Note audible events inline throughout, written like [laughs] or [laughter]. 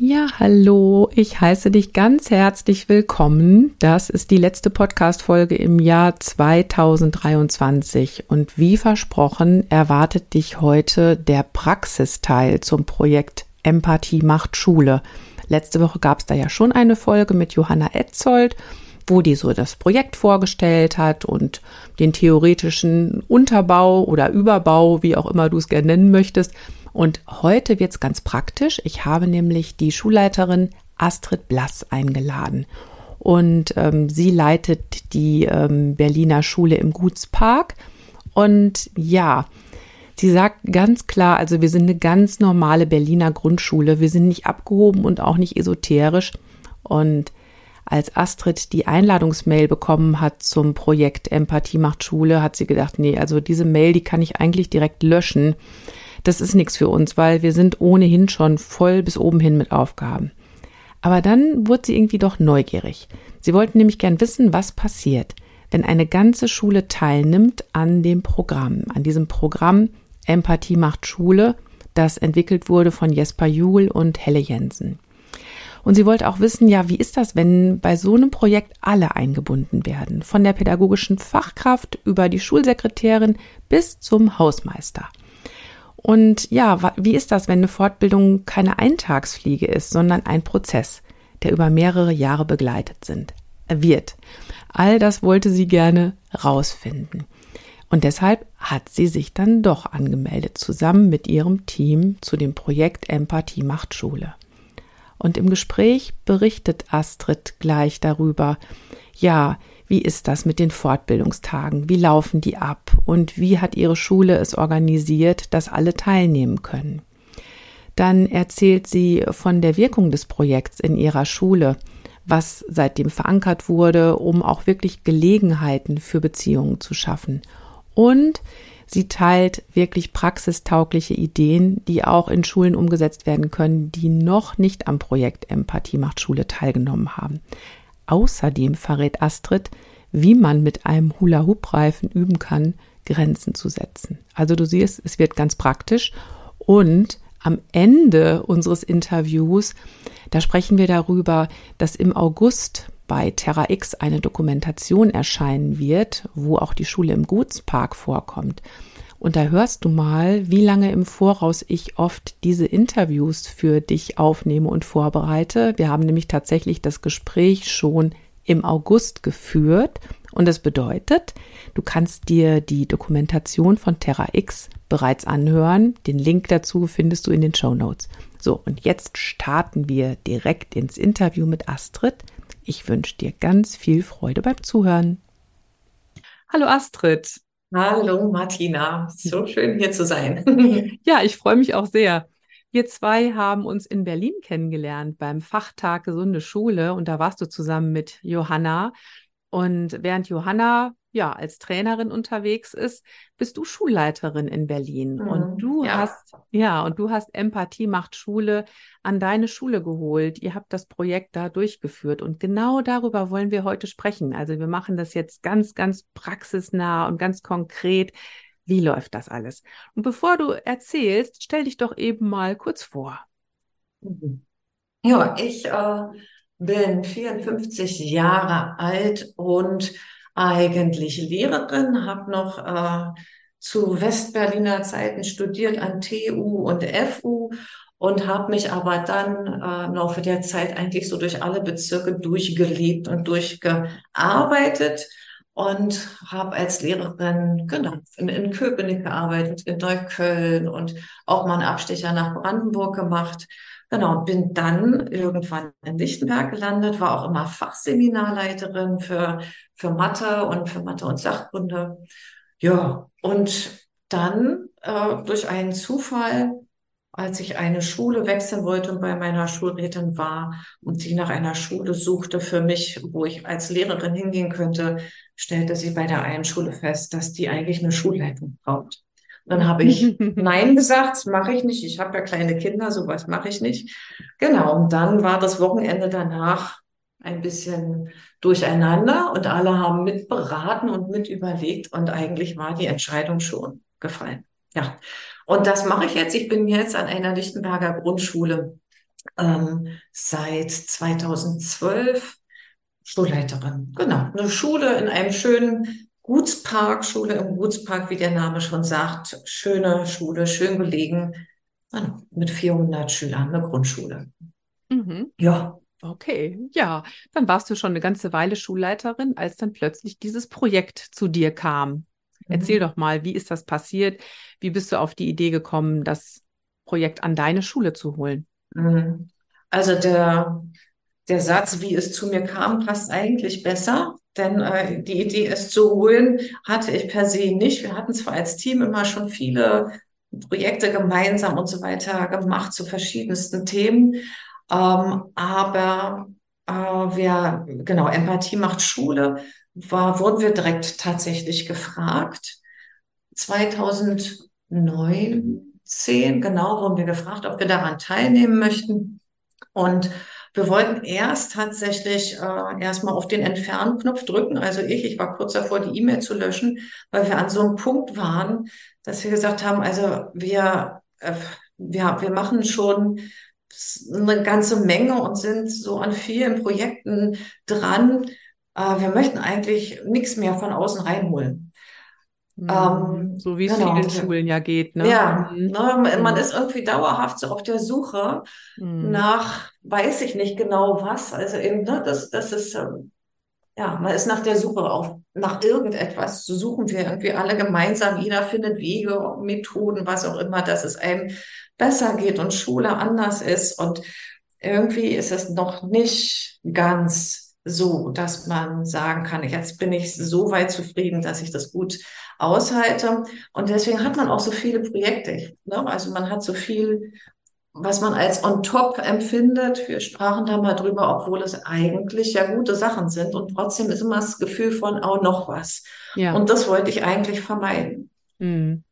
Ja, hallo, ich heiße dich ganz herzlich willkommen. Das ist die letzte Podcast-Folge im Jahr 2023 und wie versprochen erwartet dich heute der Praxisteil zum Projekt Empathie macht Schule. Letzte Woche gab es da ja schon eine Folge mit Johanna Etzold, wo die so das Projekt vorgestellt hat und den theoretischen Unterbau oder Überbau, wie auch immer du es gerne nennen möchtest. Und heute wird es ganz praktisch. Ich habe nämlich die Schulleiterin Astrid Blass eingeladen. Und ähm, sie leitet die ähm, Berliner Schule im Gutspark. Und ja, sie sagt ganz klar, also wir sind eine ganz normale Berliner Grundschule. Wir sind nicht abgehoben und auch nicht esoterisch. Und als Astrid die Einladungsmail bekommen hat zum Projekt Empathie macht Schule, hat sie gedacht, nee, also diese Mail, die kann ich eigentlich direkt löschen das ist nichts für uns, weil wir sind ohnehin schon voll bis oben hin mit Aufgaben. Aber dann wurde sie irgendwie doch neugierig. Sie wollten nämlich gern wissen, was passiert, wenn eine ganze Schule teilnimmt an dem Programm, an diesem Programm Empathie macht Schule, das entwickelt wurde von Jesper Juhl und Helle Jensen. Und sie wollte auch wissen, ja, wie ist das, wenn bei so einem Projekt alle eingebunden werden? Von der pädagogischen Fachkraft über die Schulsekretärin bis zum Hausmeister. Und ja, wie ist das, wenn eine Fortbildung keine Eintagsfliege ist, sondern ein Prozess, der über mehrere Jahre begleitet sind, wird? All das wollte sie gerne rausfinden. Und deshalb hat sie sich dann doch angemeldet, zusammen mit ihrem Team zu dem Projekt Empathie macht Schule. Und im Gespräch berichtet Astrid gleich darüber, ja, wie ist das mit den Fortbildungstagen? Wie laufen die ab? Und wie hat Ihre Schule es organisiert, dass alle teilnehmen können? Dann erzählt sie von der Wirkung des Projekts in ihrer Schule, was seitdem verankert wurde, um auch wirklich Gelegenheiten für Beziehungen zu schaffen. Und sie teilt wirklich praxistaugliche Ideen, die auch in Schulen umgesetzt werden können, die noch nicht am Projekt Empathie macht Schule teilgenommen haben. Außerdem verrät Astrid, wie man mit einem Hula-Hoop-Reifen üben kann, Grenzen zu setzen. Also du siehst, es wird ganz praktisch und am Ende unseres Interviews, da sprechen wir darüber, dass im August bei Terra X eine Dokumentation erscheinen wird, wo auch die Schule im Gutspark vorkommt. Und da hörst du mal, wie lange im Voraus ich oft diese Interviews für dich aufnehme und vorbereite. Wir haben nämlich tatsächlich das Gespräch schon im August geführt. Und das bedeutet, du kannst dir die Dokumentation von Terra X bereits anhören. Den Link dazu findest du in den Show Notes. So, und jetzt starten wir direkt ins Interview mit Astrid. Ich wünsche dir ganz viel Freude beim Zuhören. Hallo Astrid. Hallo Martina, so schön hier zu sein. [laughs] ja, ich freue mich auch sehr. Wir zwei haben uns in Berlin kennengelernt beim Fachtag Gesunde Schule und da warst du zusammen mit Johanna. Und während Johanna ja als Trainerin unterwegs ist, bist du Schulleiterin in Berlin mhm, und du ja. hast ja und du hast Empathie macht Schule an deine Schule geholt. Ihr habt das Projekt da durchgeführt und genau darüber wollen wir heute sprechen. Also wir machen das jetzt ganz ganz praxisnah und ganz konkret. Wie läuft das alles? Und bevor du erzählst, stell dich doch eben mal kurz vor. Mhm. Ja, ich äh, bin 54 Jahre alt und eigentlich Lehrerin, habe noch äh, zu Westberliner Zeiten studiert an TU und FU und habe mich aber dann äh, im Laufe der Zeit eigentlich so durch alle Bezirke durchgelebt und durchgearbeitet und habe als Lehrerin genau in, in Köpenick gearbeitet, in Neukölln und auch mal einen Abstecher nach Brandenburg gemacht. Genau, bin dann irgendwann in Lichtenberg gelandet, war auch immer Fachseminarleiterin für, für Mathe und für Mathe und Sachkunde. Ja, und dann äh, durch einen Zufall als ich eine Schule wechseln wollte und bei meiner Schulrätin war und sie nach einer Schule suchte für mich, wo ich als Lehrerin hingehen könnte, stellte sie bei der einen Schule fest, dass die eigentlich eine Schulleitung braucht. Dann habe ich [laughs] Nein gesagt, das mache ich nicht. Ich habe ja kleine Kinder, sowas mache ich nicht. Genau, und dann war das Wochenende danach ein bisschen durcheinander und alle haben mit beraten und mit überlegt und eigentlich war die Entscheidung schon gefallen. Ja, und das mache ich jetzt. Ich bin jetzt an einer Lichtenberger Grundschule ähm, seit 2012 Schulleiterin. Genau, eine Schule in einem schönen Gutspark, Schule im Gutspark, wie der Name schon sagt. Schöne Schule, schön gelegen, mit 400 Schülern, eine Grundschule. Mhm. Ja. Okay, ja, dann warst du schon eine ganze Weile Schulleiterin, als dann plötzlich dieses Projekt zu dir kam. Erzähl mhm. doch mal, wie ist das passiert? Wie bist du auf die Idee gekommen, das Projekt an deine Schule zu holen? Mhm. Also der, der Satz, wie es zu mir kam, passt eigentlich besser, denn äh, die Idee, es zu holen, hatte ich per se nicht. Wir hatten zwar als Team immer schon viele Projekte gemeinsam und so weiter gemacht zu verschiedensten Themen, ähm, aber äh, wir, genau, Empathie macht Schule war, wurden wir direkt tatsächlich gefragt. 2009, 10, genau, wurden wir gefragt, ob wir daran teilnehmen möchten. Und wir wollten erst tatsächlich äh, erstmal auf den Entfernen-Knopf drücken. Also ich, ich war kurz davor, die E-Mail zu löschen, weil wir an so einem Punkt waren, dass wir gesagt haben, also wir, äh, wir, wir machen schon eine ganze Menge und sind so an vielen Projekten dran äh, wir möchten eigentlich nichts mehr von außen reinholen. Mhm. Ähm, so wie es genau. vielen Schulen ja geht. Ne? Ja, mhm. ne, man mhm. ist irgendwie dauerhaft so auf der Suche mhm. nach, weiß ich nicht genau was. Also eben, ne, das, das ist, ähm, ja, man ist nach der Suche auf, nach irgendetwas. So suchen wir irgendwie alle gemeinsam. Jeder findet Wege, Methoden, was auch immer, dass es einem besser geht und Schule anders ist. Und irgendwie ist es noch nicht ganz so, dass man sagen kann, jetzt bin ich so weit zufrieden, dass ich das gut aushalte. Und deswegen hat man auch so viele Projekte. Ne? Also man hat so viel, was man als on top empfindet. Wir sprachen da mal drüber, obwohl es eigentlich ja gute Sachen sind. Und trotzdem ist immer das Gefühl von auch noch was. Ja. Und das wollte ich eigentlich vermeiden. Mhm.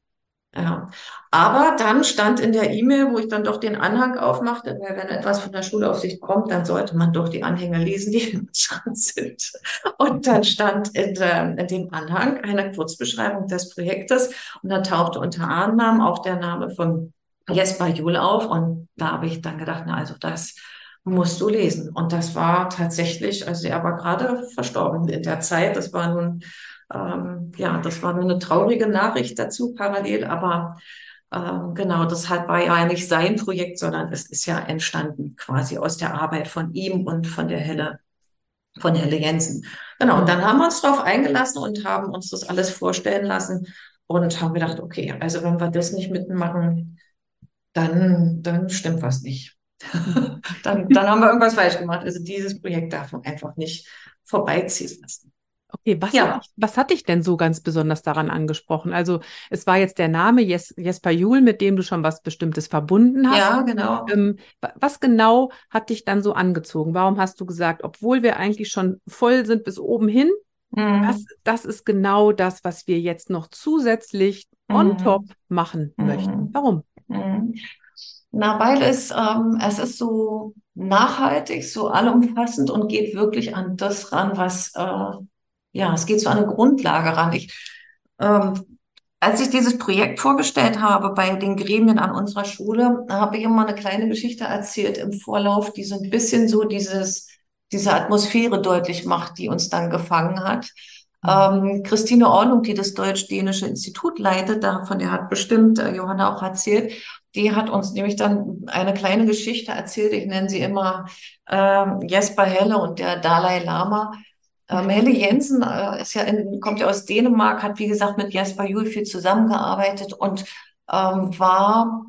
Ja. Aber dann stand in der E-Mail, wo ich dann doch den Anhang aufmachte, weil wenn etwas von der Schulaufsicht kommt, dann sollte man doch die Anhänge lesen, die [laughs] im Schrank sind. Und dann stand in, der, in dem Anhang eine Kurzbeschreibung des Projektes und da tauchte unter anderem auch der Name von Jesper Juhl auf. Und da habe ich dann gedacht, na also das musst du lesen. Und das war tatsächlich, also er war gerade verstorben in der Zeit. Das war nun ähm, ja, das war eine traurige Nachricht dazu parallel, aber ähm, genau, das hat, war ja nicht sein Projekt, sondern es ist ja entstanden quasi aus der Arbeit von ihm und von der Helle, von Helle Jensen. Genau, und dann haben wir uns darauf eingelassen und haben uns das alles vorstellen lassen und haben gedacht, okay, also wenn wir das nicht mitmachen, dann, dann stimmt was nicht. [laughs] dann, dann haben wir irgendwas falsch gemacht. Also dieses Projekt darf man einfach nicht vorbeiziehen lassen. Okay, was, ja. hat dich, was hat dich denn so ganz besonders daran angesprochen? Also es war jetzt der Name Jes Jesper Juhl, mit dem du schon was Bestimmtes verbunden hast. Ja, genau. Ähm, was genau hat dich dann so angezogen? Warum hast du gesagt, obwohl wir eigentlich schon voll sind bis oben hin, mhm. das, das ist genau das, was wir jetzt noch zusätzlich on mhm. top machen mhm. möchten. Warum? Mhm. Na, weil es, ähm, es ist so nachhaltig, so allumfassend und geht wirklich an das ran, was äh, ja, es geht so an eine Grundlage ran. Ich, ähm, als ich dieses Projekt vorgestellt habe bei den Gremien an unserer Schule, habe ich immer eine kleine Geschichte erzählt im Vorlauf, die so ein bisschen so dieses, diese Atmosphäre deutlich macht, die uns dann gefangen hat. Mhm. Ähm, Christine Orlung, die das Deutsch-Dänische Institut leitet, davon der hat bestimmt äh, Johanna auch erzählt, die hat uns nämlich dann eine kleine Geschichte erzählt. Ich nenne sie immer äh, Jesper Helle und der Dalai Lama. Ähm, Helle Jensen äh, ist ja in, kommt ja aus Dänemark, hat wie gesagt mit Jesper Juhl viel zusammengearbeitet und ähm, war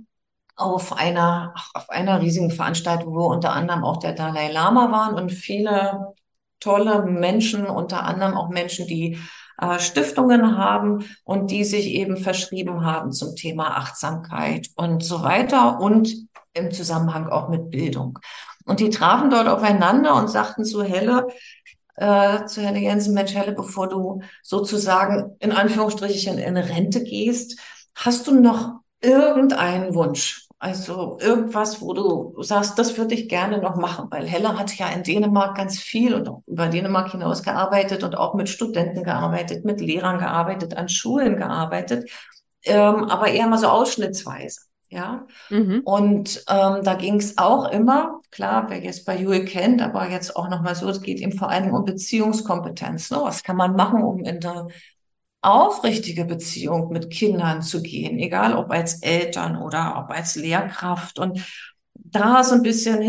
auf einer, auf einer riesigen Veranstaltung, wo unter anderem auch der Dalai Lama waren und viele tolle Menschen, unter anderem auch Menschen, die äh, Stiftungen haben und die sich eben verschrieben haben zum Thema Achtsamkeit und so weiter und im Zusammenhang auch mit Bildung. Und die trafen dort aufeinander und sagten zu Helle, äh, zu Helle Jensen, Mensch Helle, bevor du sozusagen in Anführungsstrichen in Rente gehst, hast du noch irgendeinen Wunsch? Also irgendwas, wo du sagst, das würde ich gerne noch machen, weil Hella hat ja in Dänemark ganz viel und auch über Dänemark hinaus gearbeitet und auch mit Studenten gearbeitet, mit Lehrern gearbeitet, an Schulen gearbeitet, ähm, aber eher mal so ausschnittsweise. Ja, mhm. und ähm, da ging es auch immer, klar, wer jetzt bei Jule kennt, aber jetzt auch nochmal so, es geht eben vor allem um Beziehungskompetenz. Ne? Was kann man machen, um in der aufrichtige Beziehung mit Kindern zu gehen, egal ob als Eltern oder ob als Lehrkraft und da so ein bisschen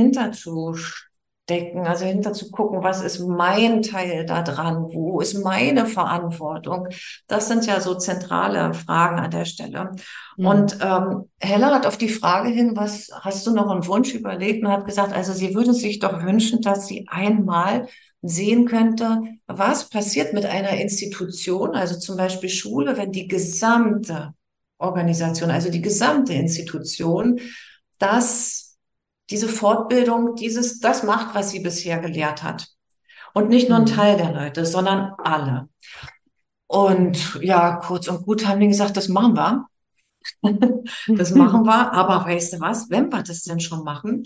hinterzustecken, also hinter zu gucken, was ist mein Teil da dran, wo ist meine Verantwortung. Das sind ja so zentrale Fragen an der Stelle. Mhm. Und ähm, Hella hat auf die Frage hin, was hast du noch einen Wunsch überlegt und hat gesagt, also sie würde sich doch wünschen, dass sie einmal sehen könnte, was passiert mit einer Institution, also zum Beispiel Schule, wenn die gesamte Organisation, also die gesamte Institution, das, diese Fortbildung, dieses, das macht, was sie bisher gelehrt hat. Und nicht nur ein mhm. Teil der Leute, sondern alle. Und ja, kurz und gut haben die gesagt, das machen wir. [laughs] das [laughs] machen wir. Aber weißt du was, wenn wir das denn schon machen,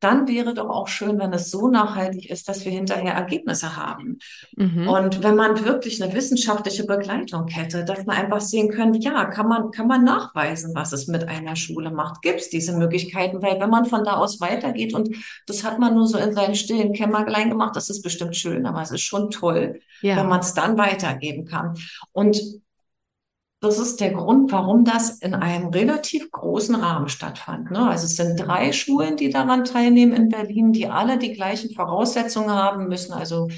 dann wäre doch auch schön, wenn es so nachhaltig ist, dass wir hinterher Ergebnisse haben. Mhm. Und wenn man wirklich eine wissenschaftliche Begleitung hätte, dass man einfach sehen könnte, ja, kann man, kann man nachweisen, was es mit einer Schule macht? Gibt es diese Möglichkeiten? Weil wenn man von da aus weitergeht und das hat man nur so in seinen stillen Kämmerlein gemacht, das ist bestimmt schön, aber es ist schon toll, ja. wenn man es dann weitergeben kann. Und das ist der Grund, warum das in einem relativ großen Rahmen stattfand. Ne? Also es sind drei Schulen, die daran teilnehmen in Berlin, die alle die gleichen Voraussetzungen haben müssen. Also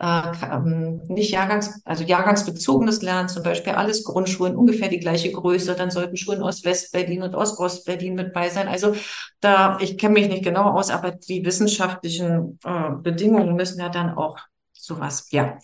äh, ähm, nicht Jahrgangs, also jahrgangsbezogenes Lernen, zum Beispiel alles Grundschulen, ungefähr die gleiche Größe. Dann sollten Schulen aus West-Berlin und aus Ost-Berlin mit bei sein. Also da, ich kenne mich nicht genau aus, aber die wissenschaftlichen äh, Bedingungen müssen ja dann auch sowas, ja.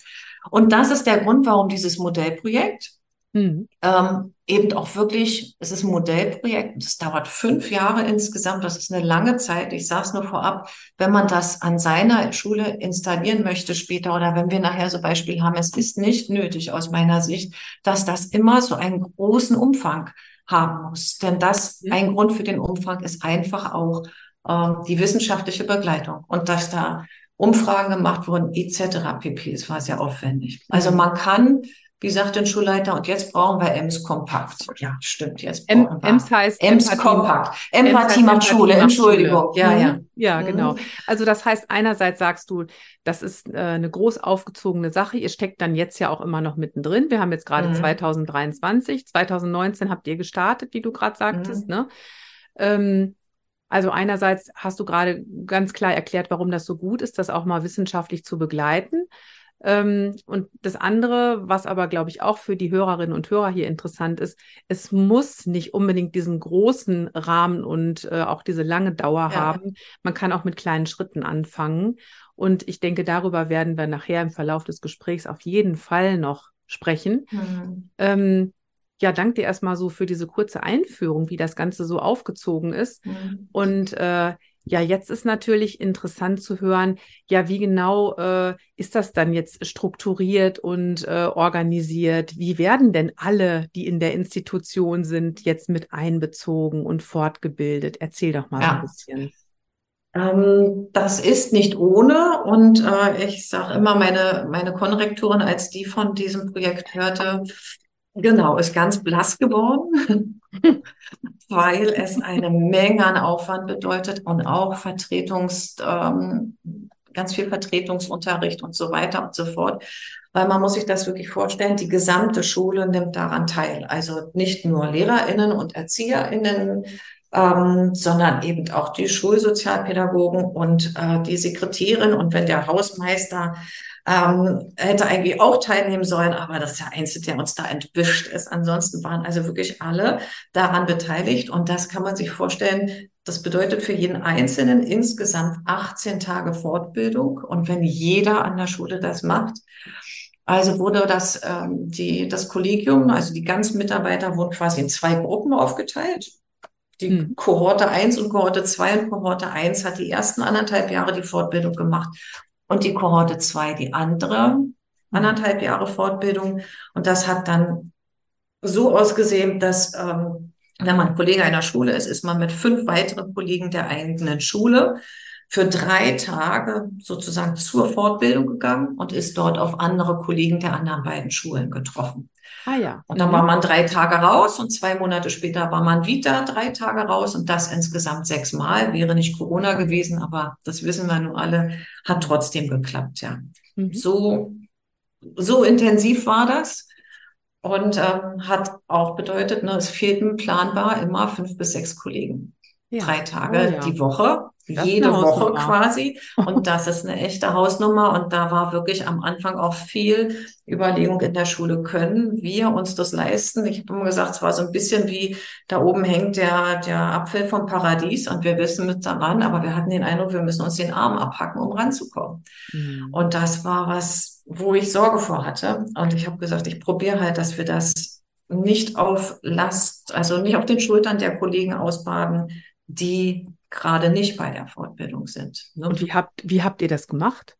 Und das ist der Grund, warum dieses Modellprojekt Mhm. Ähm, eben auch wirklich, es ist ein Modellprojekt, es dauert fünf Jahre insgesamt, das ist eine lange Zeit. Ich sage es nur vorab, wenn man das an seiner Schule installieren möchte später oder wenn wir nachher so Beispiel haben, es ist nicht nötig aus meiner Sicht, dass das immer so einen großen Umfang haben muss. Denn das, mhm. ein Grund für den Umfang ist einfach auch äh, die wissenschaftliche Begleitung und dass da Umfragen gemacht wurden etc. pp. Es war sehr aufwendig. Also man kann wie sagt den Schulleiter, und jetzt brauchen wir EMS kompakt. Ja, stimmt, jetzt brauchen wir. EMS heißt EMS Empathie, kompakt. Empathie macht Empathie Schule, macht Entschuldigung. Schule. Ja, mhm. ja. Ja, mhm. genau. Also das heißt, einerseits sagst du, das ist äh, eine groß aufgezogene Sache. Ihr steckt dann jetzt ja auch immer noch mittendrin. Wir haben jetzt gerade mhm. 2023. 2019 habt ihr gestartet, wie du gerade sagtest, mhm. ne? Ähm, also einerseits hast du gerade ganz klar erklärt, warum das so gut ist, das auch mal wissenschaftlich zu begleiten. Ähm, und das andere, was aber, glaube ich, auch für die Hörerinnen und Hörer hier interessant ist, es muss nicht unbedingt diesen großen Rahmen und äh, auch diese lange Dauer ja. haben. Man kann auch mit kleinen Schritten anfangen. Und ich denke, darüber werden wir nachher im Verlauf des Gesprächs auf jeden Fall noch sprechen. Mhm. Ähm, ja, danke dir erstmal so für diese kurze Einführung, wie das Ganze so aufgezogen ist. Mhm. Und äh, ja, jetzt ist natürlich interessant zu hören, ja, wie genau äh, ist das dann jetzt strukturiert und äh, organisiert? Wie werden denn alle, die in der Institution sind, jetzt mit einbezogen und fortgebildet? Erzähl doch mal ja. so ein bisschen. Ähm, das ist nicht ohne und äh, ich sage immer, meine, meine Konrektorin, als die von diesem Projekt hörte, genau, ist ganz blass geworden. Weil es eine Menge an Aufwand bedeutet und auch Vertretungs, ähm, ganz viel Vertretungsunterricht und so weiter und so fort. Weil man muss sich das wirklich vorstellen, die gesamte Schule nimmt daran teil. Also nicht nur LehrerInnen und ErzieherInnen, ähm, sondern eben auch die Schulsozialpädagogen und äh, die Sekretärin. Und wenn der Hausmeister ähm, hätte eigentlich auch teilnehmen sollen, aber das ist der Einzige, der uns da entwischt ist. Ansonsten waren also wirklich alle daran beteiligt. Und das kann man sich vorstellen, das bedeutet für jeden Einzelnen insgesamt 18 Tage Fortbildung. Und wenn jeder an der Schule das macht, also wurde das, ähm, die, das Kollegium, also die ganzen Mitarbeiter wurden quasi in zwei Gruppen aufgeteilt. Die mhm. Kohorte 1 und Kohorte 2 und Kohorte 1 hat die ersten anderthalb Jahre die Fortbildung gemacht und die Kohorte 2 die andere anderthalb Jahre Fortbildung. Und das hat dann so ausgesehen, dass ähm, wenn man Kollege einer Schule ist, ist man mit fünf weiteren Kollegen der eigenen Schule für drei Tage sozusagen zur Fortbildung gegangen und ist dort auf andere Kollegen der anderen beiden Schulen getroffen. Ah ja. Und dann war man drei Tage raus und zwei Monate später war man wieder drei Tage raus und das insgesamt sechsmal. Wäre nicht Corona gewesen, aber das wissen wir nun alle, hat trotzdem geklappt, ja. Mhm. So, so intensiv war das und ähm, hat auch bedeutet, ne, es fehlten planbar immer fünf bis sechs Kollegen. Ja. Drei Tage oh, ja. die Woche das jede Woche quasi. Und [laughs] das ist eine echte Hausnummer. Und da war wirklich am Anfang auch viel Überlegung in der Schule. Können wir uns das leisten? Ich habe immer gesagt, es war so ein bisschen wie da oben hängt der, der Apfel vom Paradies und wir wissen mit daran, aber wir hatten den Eindruck, wir müssen uns den Arm abhacken, um ranzukommen. Mhm. Und das war was, wo ich Sorge vor hatte. Und ich habe gesagt, ich probiere halt, dass wir das nicht auf Last, also nicht auf den Schultern der Kollegen ausbaden, die gerade nicht bei der Fortbildung sind. Ne? Und wie habt, wie habt ihr das gemacht?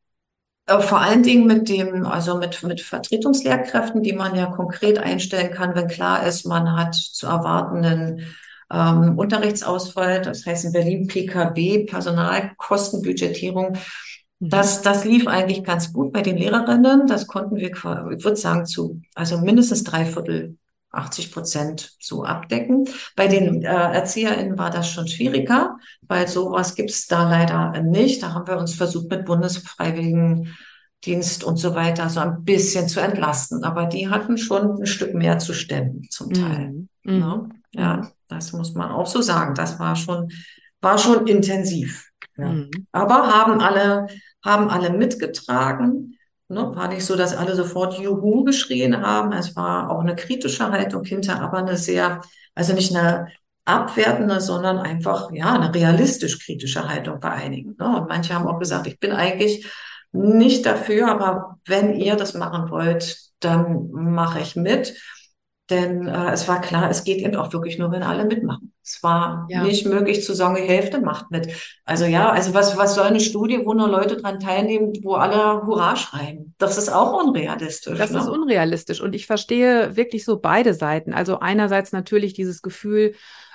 Äh, vor allen Dingen mit dem, also mit, mit Vertretungslehrkräften, die man ja konkret einstellen kann, wenn klar ist, man hat zu erwartenden ähm, Unterrichtsausfall, das heißt in Berlin PKB, Personalkostenbudgetierung. Mhm. Das, das lief eigentlich ganz gut bei den Lehrerinnen. Das konnten wir, ich würde sagen, zu, also mindestens drei Viertel 80 Prozent so abdecken. Bei den äh, ErzieherInnen war das schon schwieriger, weil sowas gibt's da leider nicht. Da haben wir uns versucht, mit Bundesfreiwilligendienst und so weiter so ein bisschen zu entlasten. Aber die hatten schon ein Stück mehr zu stemmen zum Teil. Mhm. Ne? Ja, das muss man auch so sagen. Das war schon, war schon intensiv. Ja. Mhm. Aber haben alle, haben alle mitgetragen. Ne, war nicht so, dass alle sofort Juhu geschrien haben. Es war auch eine kritische Haltung hinter, aber eine sehr, also nicht eine abwertende, sondern einfach, ja, eine realistisch kritische Haltung bei einigen. Ne? Und manche haben auch gesagt, ich bin eigentlich nicht dafür, aber wenn ihr das machen wollt, dann mache ich mit. Denn äh, es war klar, es geht eben auch wirklich nur, wenn alle mitmachen. Es war ja. nicht möglich zu sagen, die Hälfte macht mit. Also ja, also was, was soll eine Studie, wo nur Leute dran teilnehmen, wo alle Hurra schreien? Das ist auch unrealistisch. Das ne? ist unrealistisch. Und ich verstehe wirklich so beide Seiten. Also einerseits natürlich dieses Gefühl,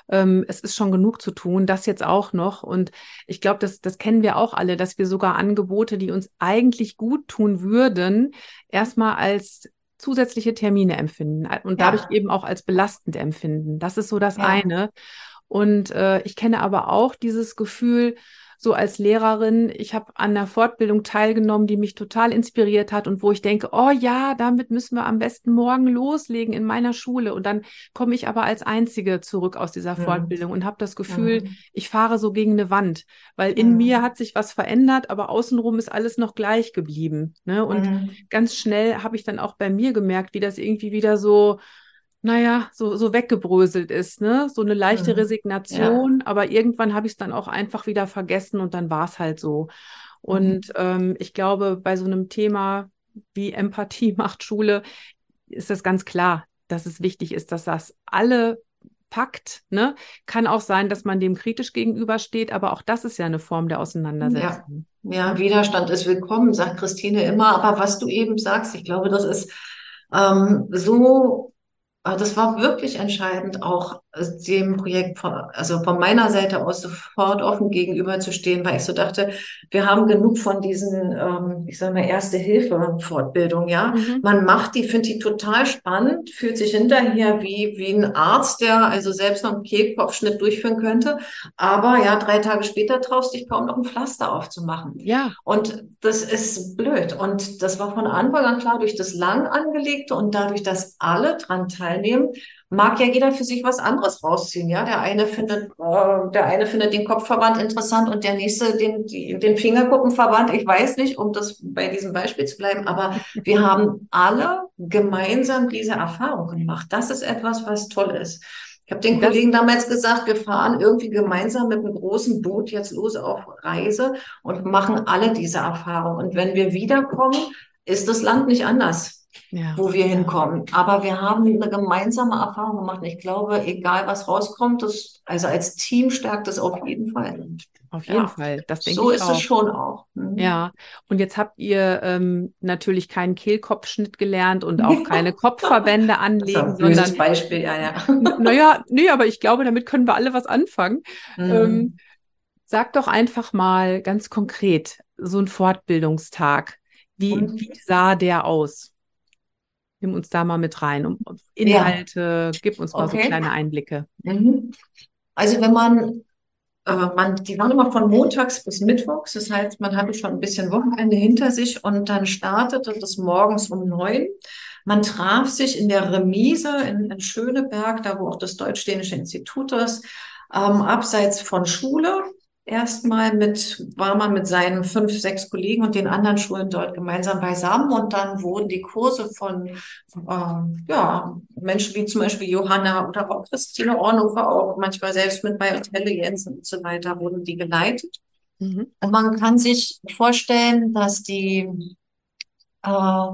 ähm, es ist schon genug zu tun, das jetzt auch noch. Und ich glaube, das, das kennen wir auch alle, dass wir sogar Angebote, die uns eigentlich gut tun würden, erstmal als zusätzliche Termine empfinden und dadurch ja. eben auch als belastend empfinden. Das ist so das ja. eine. Und äh, ich kenne aber auch dieses Gefühl, so als Lehrerin, ich habe an der Fortbildung teilgenommen, die mich total inspiriert hat und wo ich denke, oh ja, damit müssen wir am besten morgen loslegen in meiner Schule. Und dann komme ich aber als Einzige zurück aus dieser mhm. Fortbildung und habe das Gefühl, mhm. ich fahre so gegen eine Wand, weil in mhm. mir hat sich was verändert, aber außenrum ist alles noch gleich geblieben. Ne? Und mhm. ganz schnell habe ich dann auch bei mir gemerkt, wie das irgendwie wieder so naja, so, so weggebröselt ist, ne? So eine leichte mhm. Resignation, ja. aber irgendwann habe ich es dann auch einfach wieder vergessen und dann war es halt so. Und mhm. ähm, ich glaube, bei so einem Thema wie Empathie [laughs] macht Schule, ist das ganz klar, dass es wichtig ist, dass das alle packt. Ne? Kann auch sein, dass man dem kritisch gegenübersteht, aber auch das ist ja eine Form der Auseinandersetzung. Ja, ja Widerstand ist willkommen, sagt Christine immer. Aber was du eben sagst, ich glaube, das ist ähm, so das war wirklich entscheidend, auch äh, dem Projekt von, also von meiner Seite aus sofort offen gegenüber zu stehen, weil ich so dachte, wir haben genug von diesen, ähm, ich sage mal, Erste-Hilfe-Fortbildung, ja. Mhm. Man macht die, finde ich total spannend, fühlt sich hinterher wie, wie ein Arzt, der also selbst noch einen Kehlkopfschnitt durchführen könnte. Aber ja, drei Tage später traust dich kaum noch ein Pflaster aufzumachen. Ja. Und das ist blöd. Und das war von Anfang an klar durch das lang angelegte und dadurch, dass alle dran teilnehmen, mag ja jeder für sich was anderes rausziehen. Ja, der eine findet, äh, der eine findet den Kopfverband interessant und der nächste den, den Fingerkuppenverband. Ich weiß nicht, um das bei diesem Beispiel zu bleiben, aber wir haben alle gemeinsam diese Erfahrung gemacht. Das ist etwas, was toll ist. Ich habe den Kollegen damals gesagt, wir fahren irgendwie gemeinsam mit einem großen Boot jetzt los auf Reise und machen alle diese Erfahrung. Und wenn wir wiederkommen, ist das Land nicht anders ja. wo wir hinkommen. Aber wir haben eine gemeinsame Erfahrung gemacht. Ich glaube, egal was rauskommt, das, also als Team stärkt es auf jeden Fall. Auf jeden ja. Fall, das denke so ich ist auch. es schon auch. Mhm. Ja, und jetzt habt ihr ähm, natürlich keinen Kehlkopfschnitt gelernt und auch [laughs] keine Kopfverbände anlegen, das ist ein sondern Beispiel, ja, ja. Naja, nee, aber ich glaube, damit können wir alle was anfangen. Mhm. Ähm, sag doch einfach mal ganz konkret so ein Fortbildungstag. Wie, wie sah der aus? Nimm uns da mal mit rein. Um Inhalte, ja. gib uns mal okay. so kleine Einblicke. Mhm. Also wenn man, äh, man, die waren immer von montags bis mittwochs, das heißt, man hatte schon ein bisschen Wochenende hinter sich und dann startete das morgens um neun. Man traf sich in der Remise in, in Schöneberg, da wo auch das Deutsch-Dänische Institut ist, ähm, abseits von Schule erstmal mit, war man mit seinen fünf, sechs Kollegen und den anderen Schulen dort gemeinsam beisammen und dann wurden die Kurse von äh, ja, Menschen wie zum Beispiel Johanna oder auch Christine Ornover, auch manchmal selbst mit bei Otelle Jensen und so weiter, wurden die geleitet. Mhm. Und man kann sich vorstellen, dass die äh,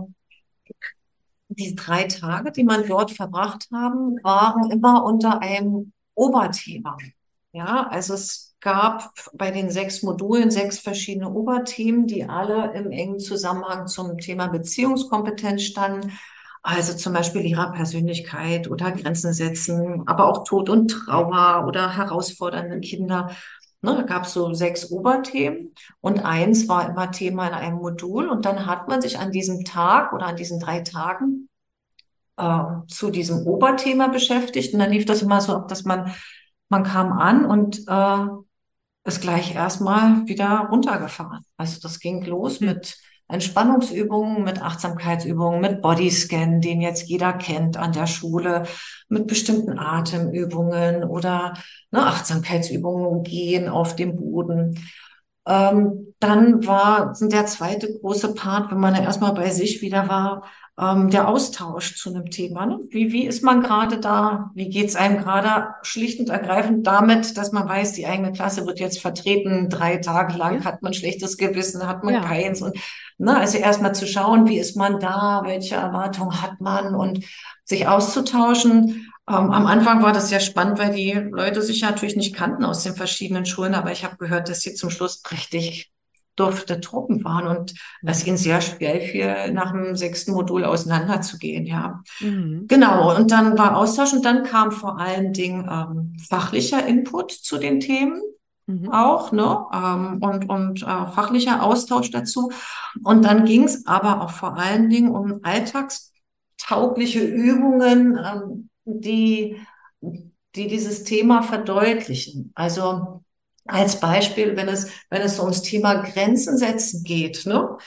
die drei Tage, die man dort verbracht haben, waren immer unter einem Oberthema. Ja, also es gab bei den sechs Modulen sechs verschiedene Oberthemen, die alle im engen Zusammenhang zum Thema Beziehungskompetenz standen. Also zum Beispiel Lehrerpersönlichkeit oder Grenzen setzen, aber auch Tod und Trauer oder herausfordernde Kinder. Ne, da gab es so sechs Oberthemen und eins war immer Thema in einem Modul. Und dann hat man sich an diesem Tag oder an diesen drei Tagen äh, zu diesem Oberthema beschäftigt. Und dann lief das immer so dass man, man kam an und äh, ist gleich erstmal wieder runtergefahren. Also das ging los mhm. mit Entspannungsübungen, mit Achtsamkeitsübungen, mit Bodyscan, den jetzt jeder kennt an der Schule, mit bestimmten Atemübungen oder ne, Achtsamkeitsübungen gehen auf dem Boden. Ähm, dann war der zweite große Part, wenn man ja erstmal bei sich wieder war, ähm, der Austausch zu einem Thema. Ne? Wie, wie ist man gerade da? Wie geht es einem gerade schlicht und ergreifend damit, dass man weiß, die eigene Klasse wird jetzt vertreten, drei Tage lang ja. hat man schlechtes Gewissen, hat man ja. keins. Und ne, also erstmal zu schauen, wie ist man da, welche Erwartungen hat man und sich auszutauschen. Ähm, am Anfang war das sehr spannend, weil die Leute sich natürlich nicht kannten aus den verschiedenen Schulen, aber ich habe gehört, dass sie zum Schluss richtig durfte Truppen waren und es ihnen sehr schwer fiel, nach dem sechsten Modul auseinanderzugehen, ja. Mhm. Genau, und dann war Austausch und dann kam vor allen Dingen ähm, fachlicher Input zu den Themen. Mhm. auch, ne? Ähm, und und äh, fachlicher Austausch dazu. Und dann ging es aber auch vor allen Dingen um alltagstaugliche Übungen, ähm, die, die dieses Thema verdeutlichen. Also als Beispiel, wenn es, wenn es ums Thema Grenzen setzen geht, ne?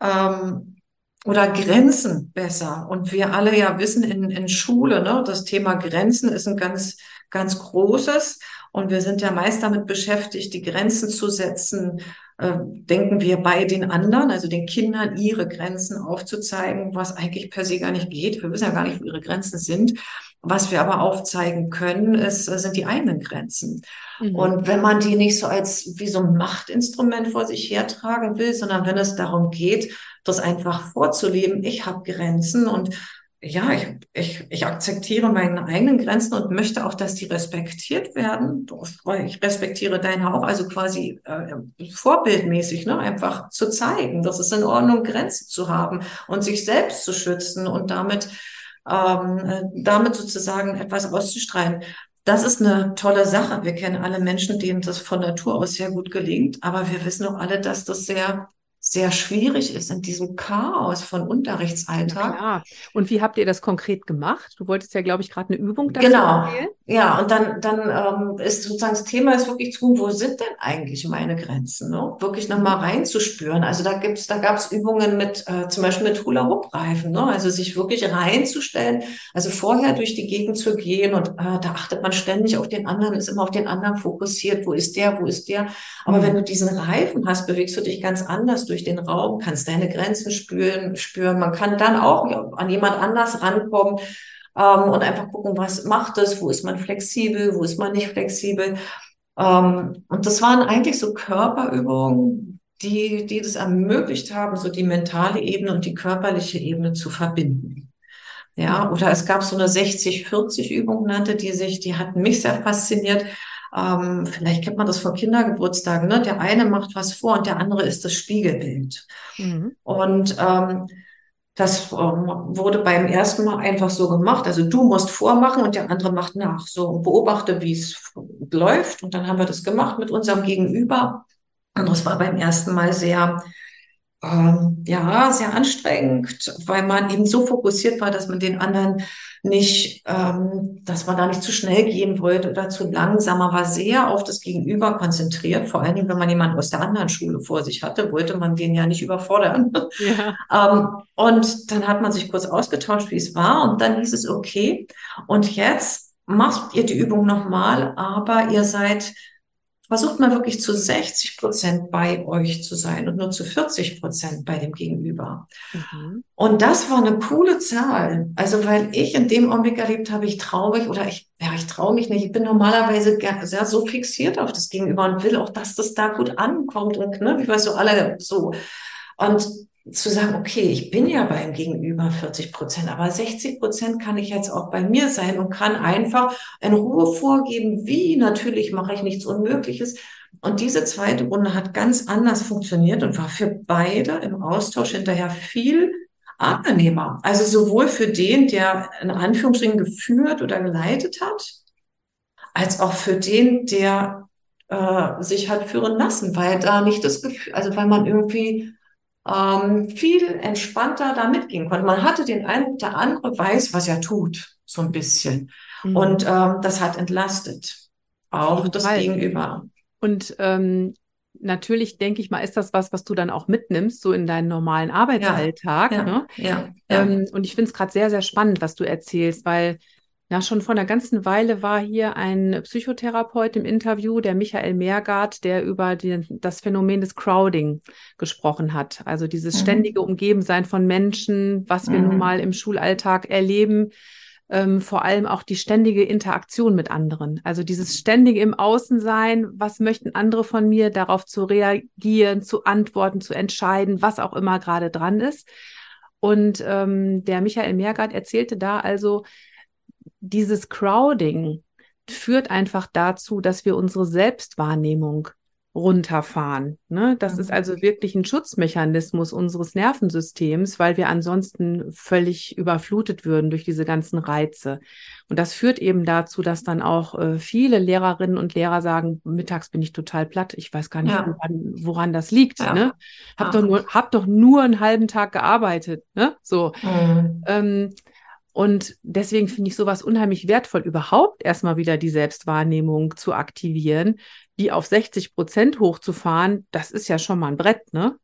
Ähm, oder Grenzen besser. Und wir alle ja wissen in, in Schule, ne, das Thema Grenzen ist ein ganz, ganz großes. Und wir sind ja meist damit beschäftigt, die Grenzen zu setzen, äh, denken wir bei den anderen, also den Kindern, ihre Grenzen aufzuzeigen, was eigentlich per se gar nicht geht. Wir wissen ja gar nicht, wo ihre Grenzen sind. Was wir aber aufzeigen können, ist, sind die eigenen Grenzen. Mhm. Und wenn man die nicht so als wie so ein Machtinstrument vor sich hertragen will, sondern wenn es darum geht, das einfach vorzuleben, ich habe Grenzen und ja, ich, ich, ich akzeptiere meine eigenen Grenzen und möchte auch, dass die respektiert werden. Ich respektiere deine auch, also quasi äh, vorbildmäßig, ne? einfach zu zeigen, dass es in Ordnung, Grenzen zu haben und sich selbst zu schützen und damit, ähm, äh, damit sozusagen etwas auszustrahlen. Das ist eine tolle Sache. Wir kennen alle Menschen, denen das von Natur aus sehr gut gelingt, aber wir wissen auch alle, dass das sehr sehr schwierig ist in diesem Chaos von Unterrichtsalltag. Ja. Und wie habt ihr das konkret gemacht? Du wolltest ja, glaube ich, gerade eine Übung dazu Genau. Erzählen. Ja, und dann, dann ähm, ist sozusagen das Thema ist wirklich zu, wo sind denn eigentlich meine Grenzen? Ne? Wirklich nochmal reinzuspüren. Also da gibt's, da gab's Übungen mit, äh, zum Beispiel mit Hula-Hoop-Reifen, ne? Also sich wirklich reinzustellen, also vorher durch die Gegend zu gehen und äh, da achtet man ständig auf den anderen, ist immer auf den anderen fokussiert, wo ist der, wo ist der. Aber mhm. wenn du diesen Reifen hast, bewegst du dich ganz anders durch den Raum, kannst deine Grenzen spüren, spüren. Man kann dann auch an jemand anders rankommen ähm, und einfach gucken, was macht es, wo ist man flexibel, wo ist man nicht flexibel. Ähm, und das waren eigentlich so Körperübungen, die, die das ermöglicht haben, so die mentale Ebene und die körperliche Ebene zu verbinden. Ja, oder es gab so eine 60-40-Übung, nannte die sich, die hat mich sehr fasziniert. Ähm, vielleicht kennt man das von Kindergeburtstagen, ne? Der eine macht was vor und der andere ist das Spiegelbild. Mhm. Und ähm, das ähm, wurde beim ersten Mal einfach so gemacht. Also du musst vormachen und der andere macht nach. So beobachte, wie es läuft. Und dann haben wir das gemacht mit unserem Gegenüber. Und das war beim ersten Mal sehr ähm, ja, sehr anstrengend, weil man eben so fokussiert war, dass man den anderen nicht, ähm, dass man da nicht zu schnell gehen wollte oder zu langsam, man war sehr auf das Gegenüber konzentriert. Vor allen Dingen, wenn man jemanden aus der anderen Schule vor sich hatte, wollte man den ja nicht überfordern. [laughs] Ja. ähm, und dann hat man sich kurz ausgetauscht, wie es war, und dann hieß es okay. Und jetzt macht ihr die Übung nochmal, aber ihr seid versucht mal wirklich zu 60 Prozent bei euch zu sein und nur zu 40 Prozent bei dem Gegenüber. Mhm. Und das war eine coole Zahl. Also, weil ich in dem Augenblick erlebt habe, ich traue mich oder ich, ja, ich traue mich nicht. Ich bin normalerweise sehr so fixiert auf das Gegenüber und will auch, dass das da gut ankommt und, ne, wie wir so alle so. Und zu sagen, okay, ich bin ja beim Gegenüber 40 Prozent, aber 60 Prozent kann ich jetzt auch bei mir sein und kann einfach in Ruhe vorgeben, wie. Natürlich mache ich nichts Unmögliches. Und diese zweite Runde hat ganz anders funktioniert und war für beide im Austausch hinterher viel angenehmer. Also sowohl für den, der in Anführungsstrichen geführt oder geleitet hat, als auch für den, der äh, sich hat führen lassen, weil da nicht das Gefühl, also weil man irgendwie ähm, viel entspannter da mitgehen konnte. Man hatte den Eindruck, der andere weiß, was er tut, so ein bisschen. Mhm. Und ähm, das hat entlastet, auch das Fall. Gegenüber. Und ähm, natürlich denke ich mal, ist das was, was du dann auch mitnimmst, so in deinen normalen Arbeitsalltag. Ja, ne? ja, ja, ähm, und ich finde es gerade sehr, sehr spannend, was du erzählst, weil na, schon vor einer ganzen Weile war hier ein Psychotherapeut im Interview, der Michael Meergart, der über die, das Phänomen des Crowding gesprochen hat. Also dieses mhm. ständige Umgebensein von Menschen, was wir mhm. nun mal im Schulalltag erleben. Ähm, vor allem auch die ständige Interaktion mit anderen. Also dieses ständige im Außensein, was möchten andere von mir, darauf zu reagieren, zu antworten, zu entscheiden, was auch immer gerade dran ist. Und ähm, der Michael Meergart erzählte da also, dieses Crowding führt einfach dazu, dass wir unsere Selbstwahrnehmung runterfahren. Ne? Das mhm. ist also wirklich ein Schutzmechanismus unseres Nervensystems, weil wir ansonsten völlig überflutet würden durch diese ganzen Reize. Und das führt eben dazu, dass dann auch äh, viele Lehrerinnen und Lehrer sagen, mittags bin ich total platt, ich weiß gar nicht, ja. woran, woran, das liegt. Ja. Ne? Hab, doch nur, hab doch nur einen halben Tag gearbeitet. Ne? So. Mhm. Ähm, und deswegen finde ich sowas unheimlich wertvoll, überhaupt erstmal wieder die Selbstwahrnehmung zu aktivieren, die auf 60 Prozent hochzufahren. Das ist ja schon mal ein Brett, ne?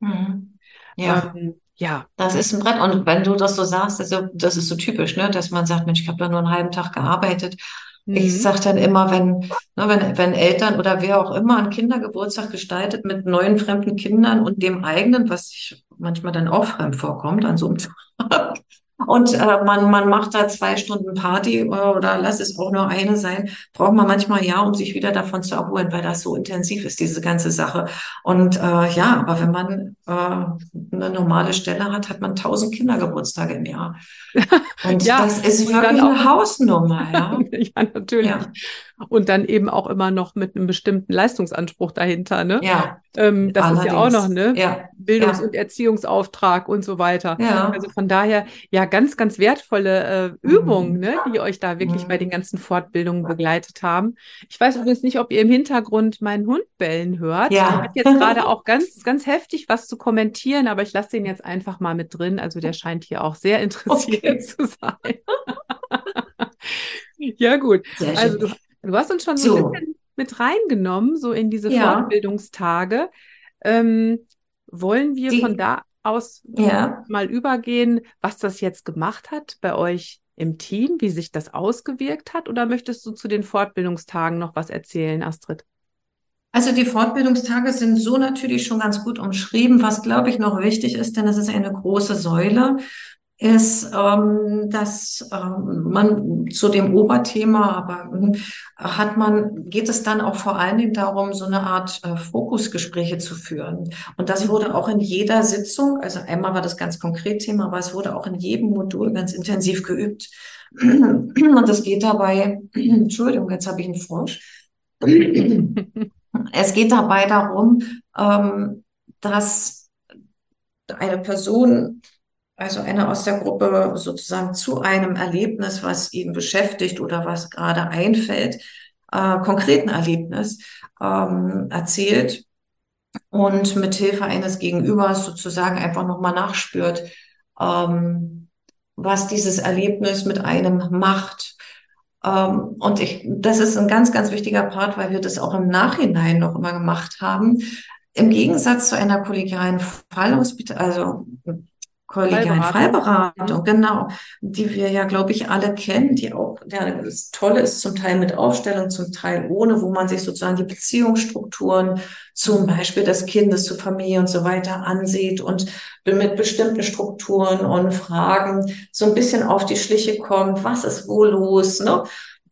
Mhm. Ja. Ähm, ja. Das ist ein Brett. Und wenn du das so sagst, also das ist so typisch, ne, dass man sagt, Mensch, ich habe da nur einen halben Tag gearbeitet. Mhm. Ich sage dann immer, wenn, ne, wenn, wenn Eltern oder wer auch immer einen Kindergeburtstag gestaltet mit neuen fremden Kindern und dem eigenen, was sich manchmal dann auch fremd vorkommt an so einem Tag, und äh, man, man macht da zwei Stunden Party äh, oder lass es auch nur eine sein, braucht man manchmal ja, um sich wieder davon zu erholen, weil das so intensiv ist, diese ganze Sache. Und äh, ja, aber wenn man äh, eine normale Stelle hat, hat man tausend Kindergeburtstage im Jahr. [laughs] Und ja, das ist wirklich eine Hausnummer. Ja, [laughs] ja natürlich. Ja. Und dann eben auch immer noch mit einem bestimmten Leistungsanspruch dahinter. Ne? Ja. Ähm, das Allerdings. ist ja auch noch ne ja. Bildungs- ja. und Erziehungsauftrag und so weiter. Ja. Also von daher ja ganz, ganz wertvolle äh, Übungen, mhm. ne, die euch da wirklich mhm. bei den ganzen Fortbildungen begleitet haben. Ich weiß übrigens nicht, ob ihr im Hintergrund meinen Hund bellen hört. Ja. Der hat jetzt gerade auch ganz, ganz heftig was zu kommentieren, aber ich lasse den jetzt einfach mal mit drin. Also der scheint hier auch sehr interessiert okay. [laughs] zu sein. Ja, gut. Also du, du, hast uns schon so, so, ein bisschen mit reingenommen, so in diese ja. Fortbildungstage. Ähm, wollen wir Die, von da aus ja. mal übergehen, was das jetzt gemacht hat bei euch im Team, wie sich das ausgewirkt hat? Oder möchtest du zu den Fortbildungstagen noch was erzählen, Astrid? Also die Fortbildungstage sind so natürlich schon ganz gut umschrieben. Was, glaube ich, noch wichtig ist, denn es ist eine große Säule, ist, ähm, dass ähm, man zu dem Oberthema, aber äh, hat man, geht es dann auch vor allen Dingen darum, so eine Art äh, Fokusgespräche zu führen. Und das wurde auch in jeder Sitzung, also einmal war das ganz konkret Thema, aber es wurde auch in jedem Modul ganz intensiv geübt. [clears throat] Und es geht dabei, [clears throat] Entschuldigung, jetzt habe ich einen Frosch. [clears throat] es geht dabei darum, ähm, dass eine Person also einer aus der Gruppe sozusagen zu einem Erlebnis, was ihn beschäftigt oder was gerade einfällt, äh, konkreten Erlebnis ähm, erzählt und mit Hilfe eines Gegenübers sozusagen einfach nochmal nachspürt, ähm, was dieses Erlebnis mit einem macht. Ähm, und ich, das ist ein ganz, ganz wichtiger Part, weil wir das auch im Nachhinein noch immer gemacht haben. Im Gegensatz zu einer kollegialen Fallhospital, also kollegialen Fallberatung, genau, die wir ja, glaube ich, alle kennen, die auch, ja, das Tolle ist zum Teil mit Aufstellung, zum Teil ohne, wo man sich sozusagen die Beziehungsstrukturen, zum Beispiel des Kindes zur Familie und so weiter ansieht und mit bestimmten Strukturen und Fragen so ein bisschen auf die Schliche kommt, was ist wo los, ne?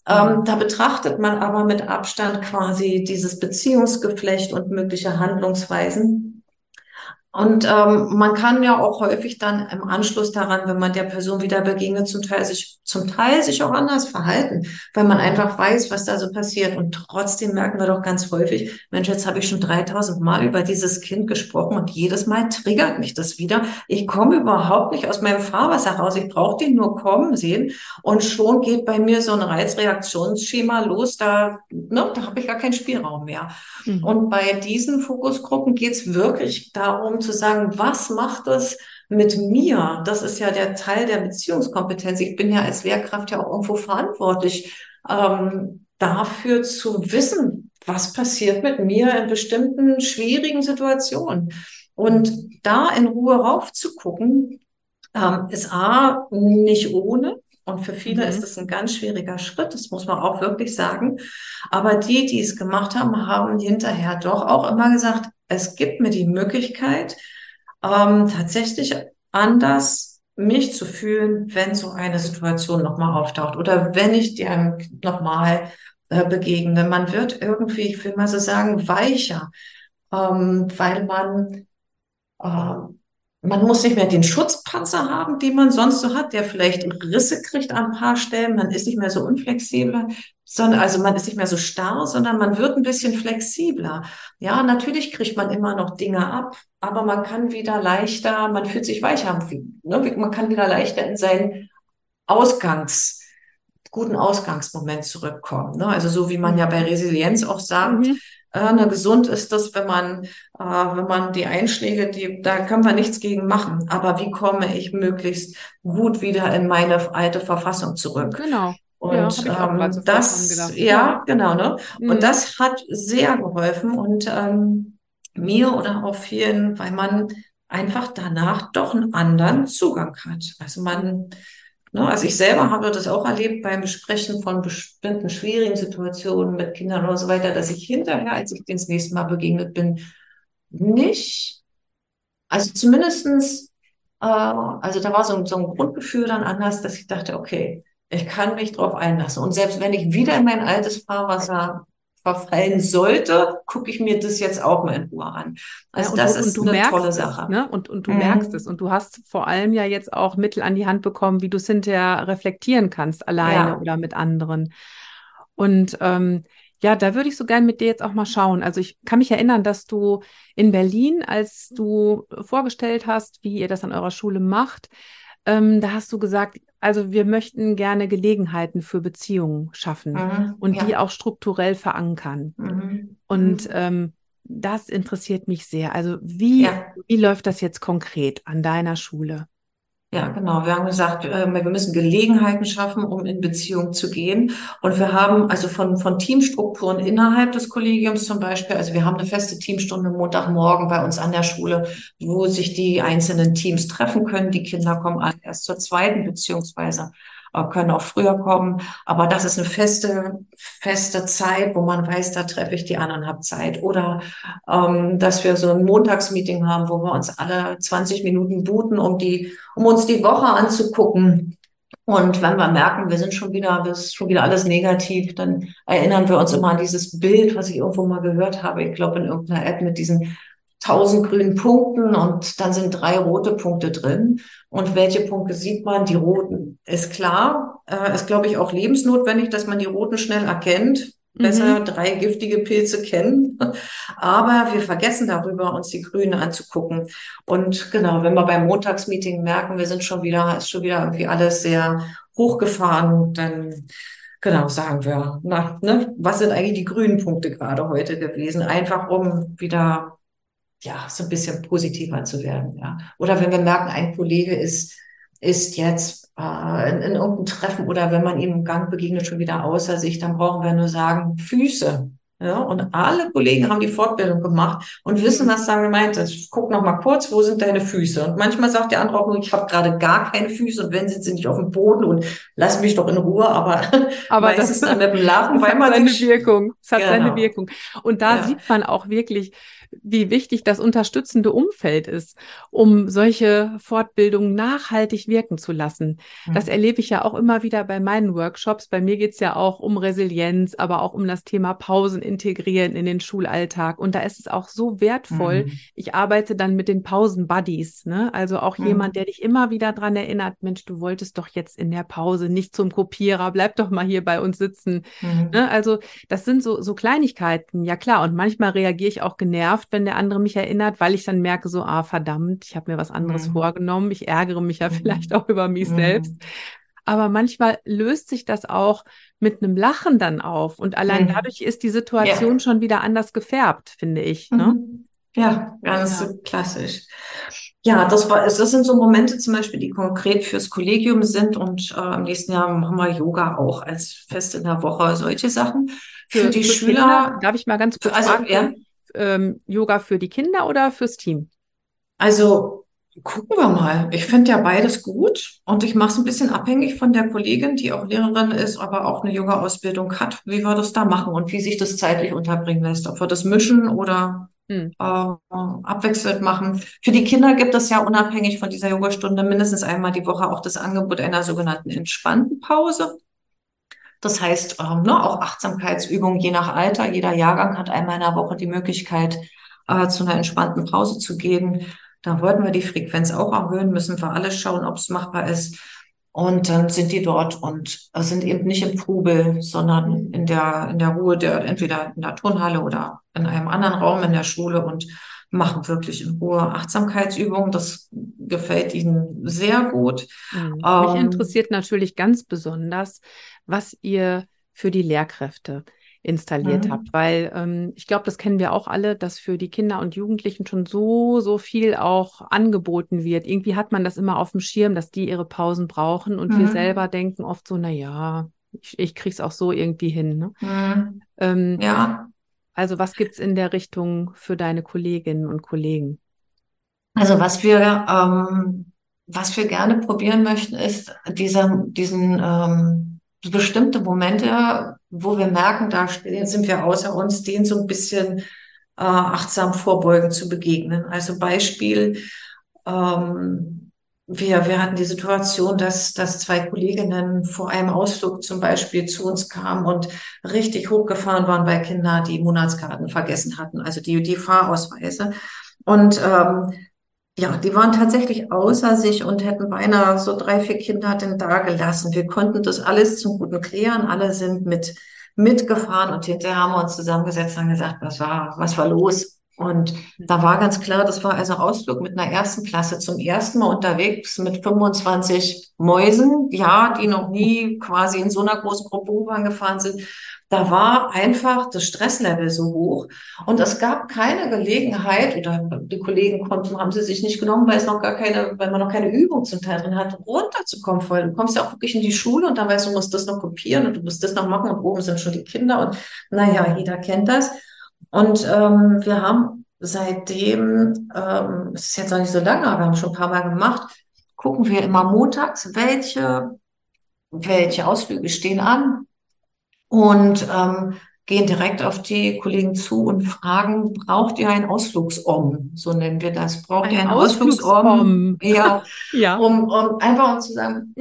Ähm, mhm. da betrachtet man aber mit Abstand quasi dieses Beziehungsgeflecht und mögliche Handlungsweisen und ähm, man kann ja auch häufig dann im Anschluss daran, wenn man der Person wieder begegnet, zum Teil sich, zum Teil sich auch anders verhalten, weil man einfach weiß, was da so passiert. Und trotzdem merken wir doch ganz häufig, Mensch, jetzt habe ich schon 3000 Mal über dieses Kind gesprochen und jedes Mal triggert mich das wieder. Ich komme überhaupt nicht aus meinem Fahrwasser raus. Ich brauche den nur kommen sehen und schon geht bei mir so ein Reizreaktionsschema los. Da, ne, da habe ich gar keinen Spielraum mehr. Mhm. Und bei diesen Fokusgruppen geht es wirklich darum, zu sagen, was macht es mit mir? Das ist ja der Teil der Beziehungskompetenz. Ich bin ja als Lehrkraft ja auch irgendwo verantwortlich, ähm, dafür zu wissen, was passiert mit mir in bestimmten schwierigen Situationen. Und da in Ruhe raufzugucken, ähm, ist A, nicht ohne. Und für viele mhm. ist es ein ganz schwieriger Schritt, das muss man auch wirklich sagen. Aber die, die es gemacht haben, haben hinterher doch auch immer gesagt, es gibt mir die Möglichkeit, ähm, tatsächlich anders mich zu fühlen, wenn so eine Situation nochmal auftaucht oder wenn ich dir nochmal äh, begegne. Man wird irgendwie, ich will mal so sagen, weicher, ähm, weil man äh, man muss nicht mehr den Schutzpanzer haben, den man sonst so hat, der vielleicht Risse kriegt an ein paar Stellen. Man ist nicht mehr so unflexibel, sondern also man ist nicht mehr so starr, sondern man wird ein bisschen flexibler. Ja, natürlich kriegt man immer noch Dinge ab, aber man kann wieder leichter, man fühlt sich weicher, ne? man kann wieder leichter in seinen Ausgangs guten Ausgangsmoment zurückkommen. Ne? Also so wie man ja bei Resilienz auch sagt, mhm. Äh, ne, gesund ist das, wenn man, äh, wenn man die Einschläge, die, da können wir nichts gegen machen. Aber wie komme ich möglichst gut wieder in meine alte Verfassung zurück? Genau. Und ja, ähm, das, ja, genau, ne? Mhm. Und das hat sehr geholfen und ähm, mir oder auch vielen, weil man einfach danach doch einen anderen Zugang hat. Also man? Also ich selber habe das auch erlebt beim Besprechen von bestimmten schwierigen Situationen mit Kindern oder so weiter, dass ich hinterher, als ich das nächste Mal begegnet bin, nicht, also zumindestens, äh, also da war so ein, so ein Grundgefühl dann anders, dass ich dachte, okay, ich kann mich drauf einlassen. Und selbst wenn ich wieder in mein altes Fahrwasser verfallen sollte, gucke ich mir das jetzt auch mal in Ruhe an. Also ja, das du, ist eine tolle Sache. Es, ne? Und, und du mhm. merkst es. Und du hast vor allem ja jetzt auch Mittel an die Hand bekommen, wie du es hinterher reflektieren kannst, alleine ja. oder mit anderen. Und ähm, ja, da würde ich so gern mit dir jetzt auch mal schauen. Also ich kann mich erinnern, dass du in Berlin, als du vorgestellt hast, wie ihr das an eurer Schule macht, ähm, da hast du gesagt, also wir möchten gerne Gelegenheiten für Beziehungen schaffen mhm, und ja. die auch strukturell verankern. Mhm. Und mhm. ähm, das interessiert mich sehr. Also wie, ja. wie läuft das jetzt konkret an deiner Schule? Ja, genau. Wir haben gesagt, äh, wir müssen Gelegenheiten schaffen, um in Beziehung zu gehen. Und wir haben also von, von Teamstrukturen innerhalb des Kollegiums zum Beispiel, also wir haben eine feste Teamstunde Montagmorgen bei uns an der Schule, wo sich die einzelnen Teams treffen können. Die Kinder kommen alle erst zur zweiten, beziehungsweise können auch früher kommen. Aber das ist eine feste, feste Zeit, wo man weiß, da treffe ich die anderen, habe Zeit. Oder ähm, dass wir so ein Montagsmeeting haben, wo wir uns alle 20 Minuten booten, um die, um uns die Woche anzugucken. Und wenn wir merken, wir sind schon wieder, ist schon wieder alles negativ, dann erinnern wir uns immer an dieses Bild, was ich irgendwo mal gehört habe. Ich glaube, in irgendeiner App mit diesen tausend grünen Punkten und dann sind drei rote Punkte drin. Und welche Punkte sieht man? Die roten ist klar. Äh, ist, glaube ich, auch lebensnotwendig, dass man die roten schnell erkennt. Besser mhm. drei giftige Pilze kennen. [laughs] Aber wir vergessen darüber, uns die Grünen anzugucken. Und genau, wenn wir beim Montagsmeeting merken, wir sind schon wieder, ist schon wieder irgendwie alles sehr hochgefahren, dann genau sagen wir, na, ne, was sind eigentlich die grünen Punkte gerade heute gewesen? Einfach um wieder ja, so ein bisschen positiver zu werden. Ja. Oder wenn wir merken, ein Kollege ist, ist jetzt äh, in, in irgendeinem Treffen oder wenn man ihm im Gang begegnet, schon wieder außer sich, dann brauchen wir nur sagen, Füße. Ja, und alle Kollegen haben die Fortbildung gemacht und wissen, was da gemeint ist. Guck noch mal kurz, wo sind deine Füße? Und manchmal sagt der andere auch nur, ich habe gerade gar keine Füße und wenn sind sie nicht auf dem Boden und lass mich doch in Ruhe. Aber, [laughs] aber das ist dann mit dem Lachen, [laughs] weil man seine Wirkung. Es hat genau. seine Wirkung. Und da ja. sieht man auch wirklich, wie wichtig das unterstützende Umfeld ist, um solche Fortbildungen nachhaltig wirken zu lassen. Mhm. Das erlebe ich ja auch immer wieder bei meinen Workshops. Bei mir geht es ja auch um Resilienz, aber auch um das Thema Pausen integrieren in den Schulalltag. Und da ist es auch so wertvoll. Mhm. Ich arbeite dann mit den Pausen-Buddies, ne? Also auch mhm. jemand, der dich immer wieder dran erinnert, Mensch, du wolltest doch jetzt in der Pause nicht zum Kopierer, bleib doch mal hier bei uns sitzen. Mhm. Ne? Also das sind so, so Kleinigkeiten, ja klar. Und manchmal reagiere ich auch genervt genervt, wenn der andere mich erinnert, weil ich dann merke, so, ah, verdammt, ich habe mir was anderes mhm. vorgenommen. Ich ärgere mich ja mhm. vielleicht auch über mich mhm. selbst. Aber manchmal löst sich das auch mit einem Lachen dann auf. Und allein mhm. dadurch ist die Situation ja. schon wieder anders gefärbt, finde ich. Ne? Mhm. Ja, ganz ja. klassisch. Ja, das war, das sind so Momente zum Beispiel, die konkret fürs Kollegium sind und äh, im nächsten Jahr machen wir Yoga auch als Fest in der Woche, solche Sachen. Für, für die für Schüler. Kinder, darf ich mal ganz kurz also, fragen? Ja ähm, Yoga für die Kinder oder fürs Team? Also gucken wir mal. Ich finde ja beides gut und ich mache es ein bisschen abhängig von der Kollegin, die auch Lehrerin ist, aber auch eine Yoga-Ausbildung hat, wie wir das da machen und wie sich das zeitlich unterbringen lässt. Ob wir das mischen oder hm. äh, abwechselnd machen. Für die Kinder gibt es ja unabhängig von dieser Yogastunde mindestens einmal die Woche auch das Angebot einer sogenannten entspannten Pause. Das heißt, ähm, ne, auch Achtsamkeitsübungen je nach Alter. Jeder Jahrgang hat einmal in der Woche die Möglichkeit, äh, zu einer entspannten Pause zu gehen. Da wollten wir die Frequenz auch erhöhen, müssen wir alles schauen, ob es machbar ist. Und dann sind die dort und äh, sind eben nicht im Trubel, sondern in der, in der Ruhe der, entweder in der Turnhalle oder in einem anderen Raum in der Schule und machen wirklich in Ruhe Achtsamkeitsübungen. Das gefällt ihnen sehr gut. Mhm. Mich ähm, interessiert natürlich ganz besonders, was ihr für die Lehrkräfte installiert mhm. habt, weil ähm, ich glaube, das kennen wir auch alle, dass für die Kinder und Jugendlichen schon so, so viel auch angeboten wird. Irgendwie hat man das immer auf dem Schirm, dass die ihre Pausen brauchen und mhm. wir selber denken oft so, na ja, ich, ich krieg's auch so irgendwie hin. Ne? Mhm. Ähm, ja. Also was gibt's in der Richtung für deine Kolleginnen und Kollegen? Also was wir ähm, was wir gerne probieren möchten, ist dieser, diesen ähm, bestimmte Momente, wo wir merken, da sind wir außer uns, denen so ein bisschen äh, achtsam vorbeugen zu begegnen. Also Beispiel, ähm, wir, wir hatten die Situation, dass, dass zwei Kolleginnen vor einem Ausflug zum Beispiel zu uns kamen und richtig hochgefahren waren, weil Kinder die Monatskarten vergessen hatten, also die, die Fahrausweise. Und ähm, ja, die waren tatsächlich außer sich und hätten beinahe so drei, vier Kinder denn da gelassen. Wir konnten das alles zum Guten klären. Alle sind mit mitgefahren und hinterher haben wir uns zusammengesetzt und gesagt, was war, was war los? Und da war ganz klar, das war also Ausflug mit einer ersten Klasse zum ersten Mal unterwegs mit 25 Mäusen, ja, die noch nie quasi in so einer großen Gruppe U-Bahn gefahren sind. Da war einfach das Stresslevel so hoch und es gab keine Gelegenheit oder die Kollegen konnten, haben sie sich nicht genommen, weil es noch gar keine, weil man noch keine Übung zum Teil drin hat, runterzukommen, weil du kommst ja auch wirklich in die Schule und dann weißt du, du musst das noch kopieren und du musst das noch machen und oben sind schon die Kinder und naja, jeder kennt das. Und ähm, wir haben seitdem, ähm, es ist jetzt noch nicht so lange, aber wir haben schon ein paar Mal gemacht, gucken wir immer montags, welche, welche Ausflüge stehen an, und ähm, gehen direkt auf die Kollegen zu und fragen, braucht ihr ein Ausflugsom? So nennen wir das. Braucht ein ihr ein? Ausflugsom? Ja, [laughs] ja. Um, um einfach um zu sagen,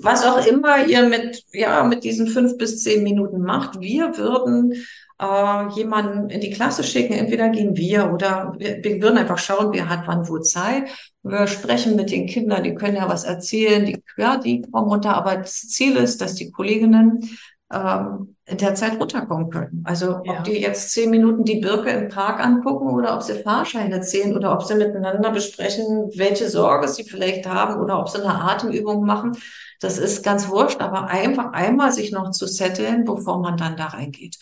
was auch immer ihr mit, ja, mit diesen fünf bis zehn Minuten macht, wir würden äh, jemanden in die Klasse schicken. Entweder gehen wir oder wir, wir würden einfach schauen, wer hat wann wo Zeit. Wir sprechen mit den Kindern, die können ja was erzählen, die, ja, die kommen runter. Aber das Ziel ist, dass die Kolleginnen ähm, in der Zeit runterkommen können. Also ja. ob die jetzt zehn Minuten die Birke im Park angucken oder ob sie Fahrscheine zählen oder ob sie miteinander besprechen, welche Sorge sie vielleicht haben oder ob sie eine Atemübung machen, das ist ganz wurscht, aber einfach einmal sich noch zu setteln, bevor man dann da reingeht.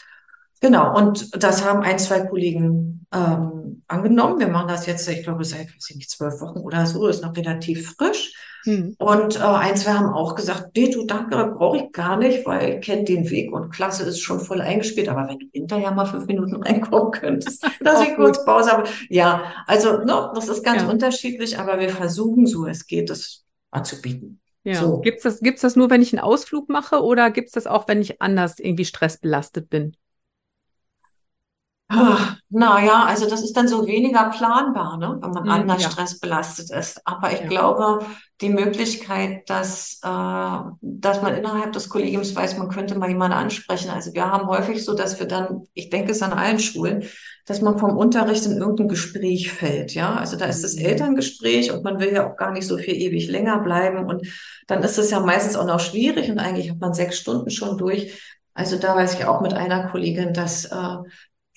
Genau, und das haben ein, zwei Kollegen ähm, angenommen. Wir machen das jetzt, ich glaube, seit weiß ich nicht, zwölf Wochen oder so, ist noch relativ frisch. Hm. Und äh, ein, zwei haben auch gesagt, nee, du danke, brauche ich gar nicht, weil ich kenne den Weg und Klasse ist schon voll eingespielt. Aber wenn du hinterher mal fünf Minuten [laughs] reinkommen könntest, [laughs] dass ich kurz Pause habe. Ja, also no, das ist ganz ja. unterschiedlich, aber wir versuchen so, es geht, das anzubieten. Ja. So. Gibt es das, gibt's das nur, wenn ich einen Ausflug mache oder gibt es das auch, wenn ich anders irgendwie stressbelastet bin? Naja, also das ist dann so weniger planbar, ne? wenn man hm, anders ja. stressbelastet ist. Aber ich ja. glaube, die Möglichkeit, dass, äh, dass man innerhalb des Kollegiums weiß, man könnte mal jemanden ansprechen. Also wir haben häufig so, dass wir dann, ich denke es an allen Schulen, dass man vom Unterricht in irgendein Gespräch fällt. Ja, also da ist das mhm. Elterngespräch und man will ja auch gar nicht so viel ewig länger bleiben. Und dann ist es ja meistens auch noch schwierig und eigentlich hat man sechs Stunden schon durch. Also da weiß ich auch mit einer Kollegin, dass äh,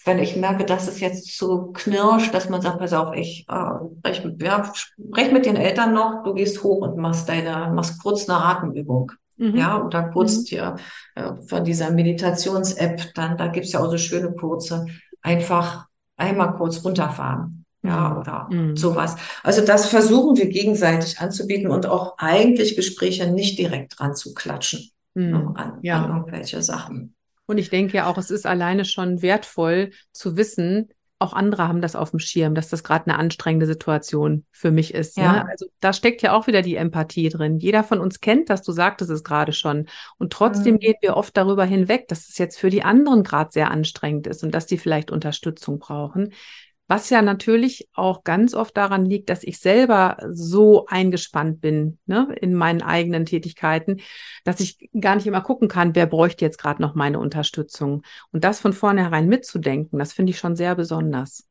wenn ich merke, dass es jetzt zu knirscht, dass man sagt, pass auf, ich äh, sprech, mit, ja, sprech mit den Eltern noch, du gehst hoch und machst deine, machst kurz eine Atemübung. Mhm. Ja, oder kurz mhm. dir äh, von dieser Meditations-App, dann, da gibt's ja auch so schöne kurze, einfach einmal kurz runterfahren. Ja, mhm. oder mhm. sowas. Also das versuchen wir gegenseitig anzubieten und auch eigentlich Gespräche nicht direkt dran zu klatschen ne, mhm. an, ja. an irgendwelche Sachen. Und ich denke ja auch, es ist alleine schon wertvoll zu wissen, auch andere haben das auf dem Schirm, dass das gerade eine anstrengende Situation für mich ist. Ne? Ja. Ne? Also da steckt ja auch wieder die Empathie drin. Jeder von uns kennt das, du sagtest es gerade schon. Und trotzdem mhm. gehen wir oft darüber hinweg, dass es jetzt für die anderen gerade sehr anstrengend ist und dass die vielleicht Unterstützung brauchen. Was ja natürlich auch ganz oft daran liegt, dass ich selber so eingespannt bin ne, in meinen eigenen Tätigkeiten, dass ich gar nicht immer gucken kann, wer bräuchte jetzt gerade noch meine Unterstützung. Und das von vornherein mitzudenken, das finde ich schon sehr besonders.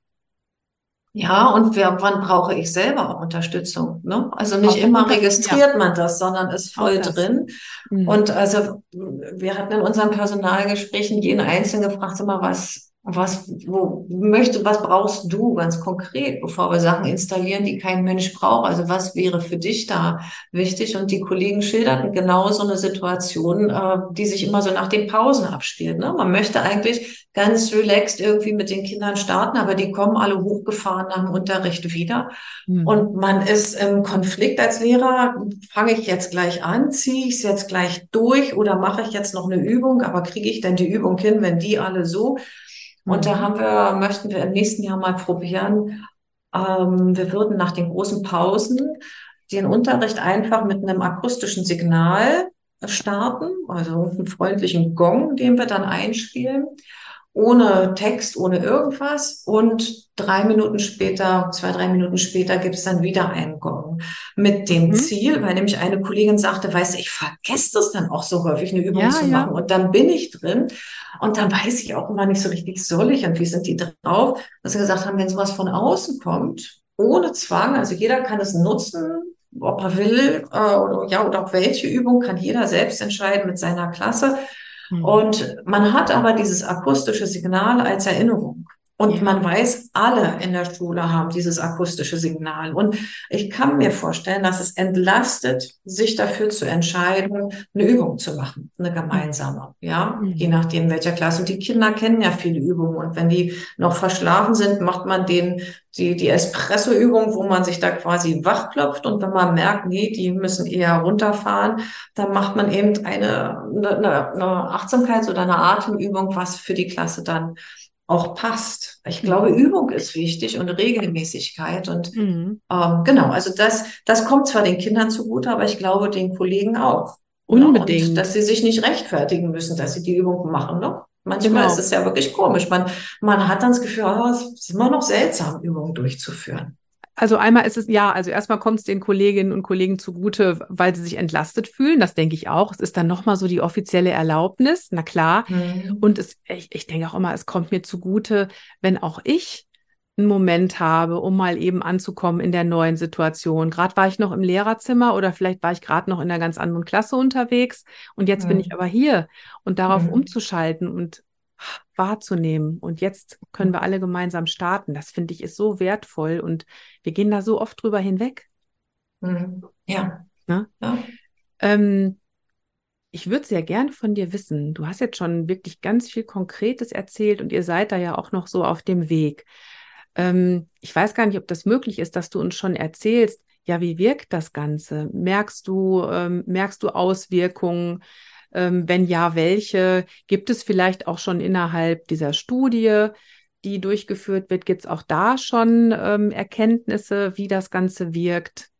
Ja, und wer, wann brauche ich selber auch Unterstützung? Ne? Also nicht auch immer registriert ja. man das, sondern ist voll drin. Mhm. Und also wir hatten in unseren Personalgesprächen jeden Einzelnen gefragt, immer was was, wo möchte, was brauchst du ganz konkret, bevor wir Sachen installieren, die kein Mensch braucht? Also was wäre für dich da wichtig? Und die Kollegen schilderten genau so eine Situation, äh, die sich immer so nach den Pausen abspielt. Ne? Man möchte eigentlich ganz relaxed irgendwie mit den Kindern starten, aber die kommen alle hochgefahren nach dem Unterricht wieder. Mhm. Und man ist im Konflikt als Lehrer, fange ich jetzt gleich an, ziehe ich es jetzt gleich durch oder mache ich jetzt noch eine Übung, aber kriege ich denn die Übung hin, wenn die alle so und da mhm. haben wir, möchten wir im nächsten Jahr mal probieren. Ähm, wir würden nach den großen Pausen den Unterricht einfach mit einem akustischen Signal starten, also einen freundlichen Gong, den wir dann einspielen ohne Text, ohne irgendwas. Und drei Minuten später, zwei, drei Minuten später gibt's dann wieder einen Gong. Mit dem mhm. Ziel, weil nämlich eine Kollegin sagte, weißt du, ich vergesse das dann auch so häufig, eine Übung ja, zu machen. Ja. Und dann bin ich drin. Und dann weiß ich auch immer nicht so richtig, soll ich und wie sind die drauf? Dass wir gesagt haben, wenn sowas von außen kommt, ohne Zwang, also jeder kann es nutzen, ob er will, äh, oder, ja, oder auch welche Übung kann jeder selbst entscheiden mit seiner Klasse. Mhm. Und man hat aber dieses akustische Signal als Erinnerung. Und ja. man weiß, alle in der Schule haben dieses akustische Signal. Und ich kann mir vorstellen, dass es entlastet, sich dafür zu entscheiden, eine Übung zu machen, eine gemeinsame, ja, mhm. je nachdem welcher Klasse. Und die Kinder kennen ja viele Übungen. Und wenn die noch verschlafen sind, macht man den, die, die Espresso-Übung, wo man sich da quasi wachklopft. Und wenn man merkt, nee, die müssen eher runterfahren, dann macht man eben eine, eine, eine Achtsamkeits- oder eine Atemübung, was für die Klasse dann auch passt. Ich glaube, mhm. Übung ist wichtig und Regelmäßigkeit. Und mhm. ähm, genau, also das, das kommt zwar den Kindern zugute, aber ich glaube den Kollegen auch. Unbedingt. Und dass sie sich nicht rechtfertigen müssen, dass sie die Übung machen. Ne? Manchmal genau. ist es ja wirklich komisch. Man, man hat dann das Gefühl, oh, es ist immer noch seltsam, Übungen durchzuführen. Also einmal ist es, ja, also erstmal kommt es den Kolleginnen und Kollegen zugute, weil sie sich entlastet fühlen. Das denke ich auch. Es ist dann nochmal so die offizielle Erlaubnis, na klar. Mhm. Und es, ich, ich denke auch immer, es kommt mir zugute, wenn auch ich einen Moment habe, um mal eben anzukommen in der neuen Situation. Gerade war ich noch im Lehrerzimmer oder vielleicht war ich gerade noch in einer ganz anderen Klasse unterwegs und jetzt mhm. bin ich aber hier und darauf mhm. umzuschalten und wahrzunehmen. Und jetzt können wir alle gemeinsam starten. Das finde ich ist so wertvoll und wir gehen da so oft drüber hinweg. Mhm. Ja. Ne? ja. Ähm, ich würde sehr gern von dir wissen. Du hast jetzt schon wirklich ganz viel Konkretes erzählt und ihr seid da ja auch noch so auf dem Weg. Ähm, ich weiß gar nicht, ob das möglich ist, dass du uns schon erzählst, ja, wie wirkt das Ganze? Merkst du, ähm, merkst du Auswirkungen? Ähm, wenn ja, welche? Gibt es vielleicht auch schon innerhalb dieser Studie, die durchgeführt wird, gibt es auch da schon ähm, Erkenntnisse, wie das Ganze wirkt?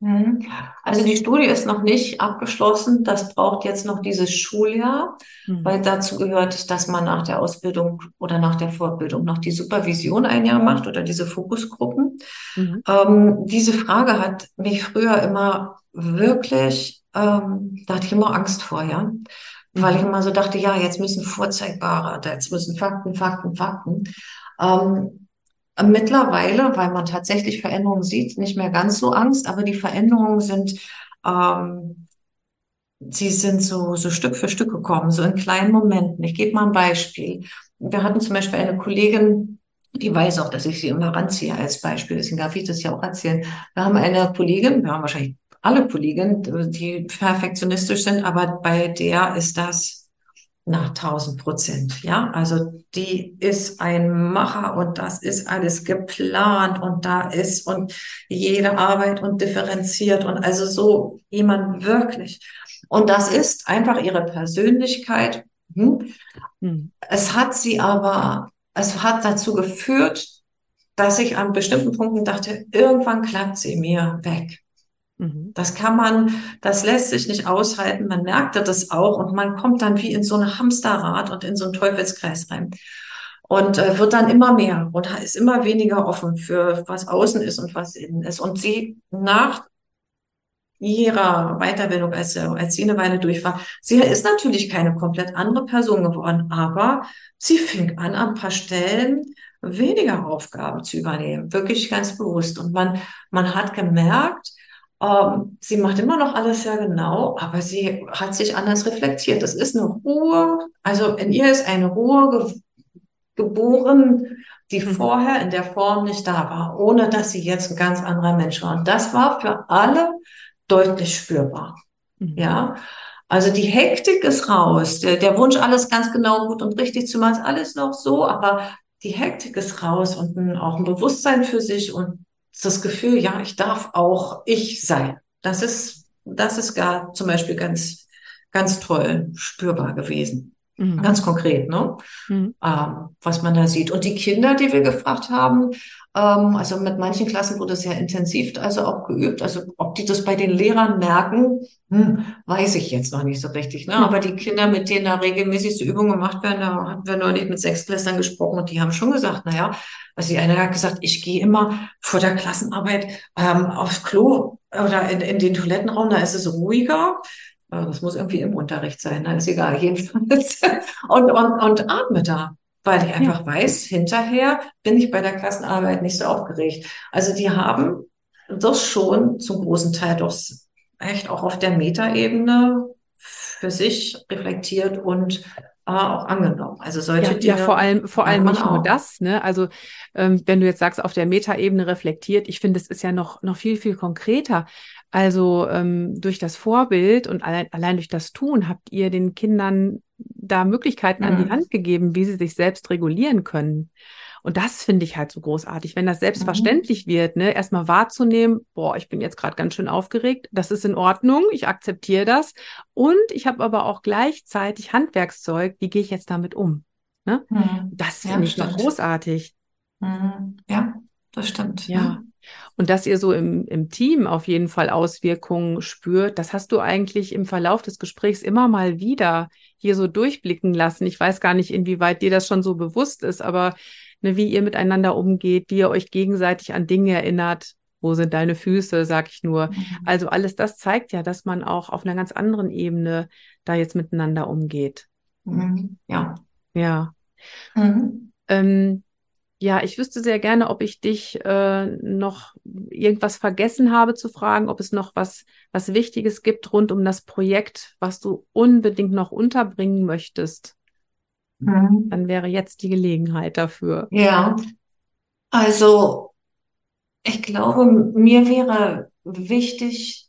Mhm. Also die Studie ist noch nicht abgeschlossen. Das braucht jetzt noch dieses Schuljahr, mhm. weil dazu gehört, dass man nach der Ausbildung oder nach der Fortbildung noch die Supervision ein Jahr macht oder diese Fokusgruppen. Mhm. Ähm, diese Frage hat mich früher immer wirklich ähm, da hatte ich immer Angst vor, ja. Weil ich mhm. immer so dachte, ja, jetzt müssen vorzeigbare, jetzt müssen Fakten, Fakten, Fakten. Ähm, mittlerweile, weil man tatsächlich Veränderungen sieht, nicht mehr ganz so Angst, aber die Veränderungen sind, ähm, sie sind so, so Stück für Stück gekommen, so in kleinen Momenten. Ich gebe mal ein Beispiel. Wir hatten zum Beispiel eine Kollegin, die weiß auch, dass ich sie immer ranziehe als Beispiel, deswegen darf ich das ja auch erzählen. Wir haben eine Kollegin, wir haben wahrscheinlich alle Kolleginnen, die perfektionistisch sind, aber bei der ist das nach 1000 Prozent. Ja, also die ist ein Macher und das ist alles geplant und da ist und jede Arbeit und differenziert und also so jemand wirklich. Und das ist einfach ihre Persönlichkeit. Hm. Hm. Es hat sie aber, es hat dazu geführt, dass ich an bestimmten Punkten dachte, irgendwann klappt sie mir weg. Mhm. Das kann man, das lässt sich nicht aushalten. Man merkt das auch und man kommt dann wie in so ein Hamsterrad und in so einen Teufelskreis rein. Und äh, wird dann immer mehr und ist immer weniger offen für was außen ist und was innen ist. Und sie nach ihrer Weiterbildung, als, als sie eine Weile durch war, sie ist natürlich keine komplett andere Person geworden, aber sie fing an, an ein paar Stellen weniger Aufgaben zu übernehmen, wirklich ganz bewusst. Und man, man hat gemerkt, ähm, sie macht immer noch alles sehr genau, aber sie hat sich anders reflektiert. Das ist eine Ruhe, also in ihr ist eine Ruhe ge geboren, die mhm. vorher in der Form nicht da war, ohne dass sie jetzt ein ganz anderer Mensch war. Und das war für alle deutlich spürbar. Mhm. Ja. Also die Hektik ist raus. Der, der Wunsch, alles ganz genau gut und richtig zu machen, ist alles noch so, aber die Hektik ist raus und ein, auch ein Bewusstsein für sich und das Gefühl, ja, ich darf auch ich sein. Das ist, das ist gar zum Beispiel ganz, ganz toll spürbar gewesen. Mhm. Ganz konkret, ne? Mhm. Ähm, was man da sieht. Und die Kinder, die wir gefragt haben, ähm, also mit manchen Klassen wurde sehr intensiv also auch geübt. Also ob die das bei den Lehrern merken, hm, weiß ich jetzt noch nicht so richtig. Ne? Mhm. Aber die Kinder, mit denen da regelmäßig so Übungen gemacht werden, da hatten wir neulich mit Sechstklässlern gesprochen und die haben schon gesagt, na ja, also die eine hat gesagt, ich gehe immer vor der Klassenarbeit ähm, aufs Klo oder in, in den Toilettenraum, da ist es ruhiger. Das muss irgendwie im Unterricht sein, ne? ist egal, jedenfalls. [laughs] Und, und, und atme da, weil ich einfach ja. weiß, hinterher bin ich bei der Klassenarbeit nicht so aufgeregt. Also die haben das schon zum großen Teil doch echt auch auf der Metaebene für sich reflektiert und auch angenommen. Also solche ja, Dinge. Ja, vor allem, vor allem nicht auch. nur das, ne? Also ähm, wenn du jetzt sagst, auf der Metaebene reflektiert, ich finde, es ist ja noch, noch viel, viel konkreter. Also ähm, durch das Vorbild und allein, allein durch das Tun habt ihr den Kindern da Möglichkeiten mhm. an die mhm. Hand gegeben, wie sie sich selbst regulieren können. Und das finde ich halt so großartig, wenn das selbstverständlich mhm. wird, ne, erstmal wahrzunehmen, boah, ich bin jetzt gerade ganz schön aufgeregt, das ist in Ordnung, ich akzeptiere das. Und ich habe aber auch gleichzeitig Handwerkszeug, wie gehe ich jetzt damit um? Ne? Mhm. Das finde ja, ich stimmt. doch großartig. Mhm. Ja, das stimmt. Ja. Und dass ihr so im, im Team auf jeden Fall Auswirkungen spürt, das hast du eigentlich im Verlauf des Gesprächs immer mal wieder hier so durchblicken lassen. Ich weiß gar nicht, inwieweit dir das schon so bewusst ist, aber ne, wie ihr miteinander umgeht, wie ihr euch gegenseitig an Dinge erinnert. Wo sind deine Füße, sag ich nur. Mhm. Also alles das zeigt ja, dass man auch auf einer ganz anderen Ebene da jetzt miteinander umgeht. Mhm. Ja. Ja. Mhm. Ähm, ja, ich wüsste sehr gerne, ob ich dich äh, noch irgendwas vergessen habe zu fragen, ob es noch was, was Wichtiges gibt rund um das Projekt, was du unbedingt noch unterbringen möchtest. Mhm. Dann wäre jetzt die Gelegenheit dafür. Ja, also ich glaube, mir wäre wichtig,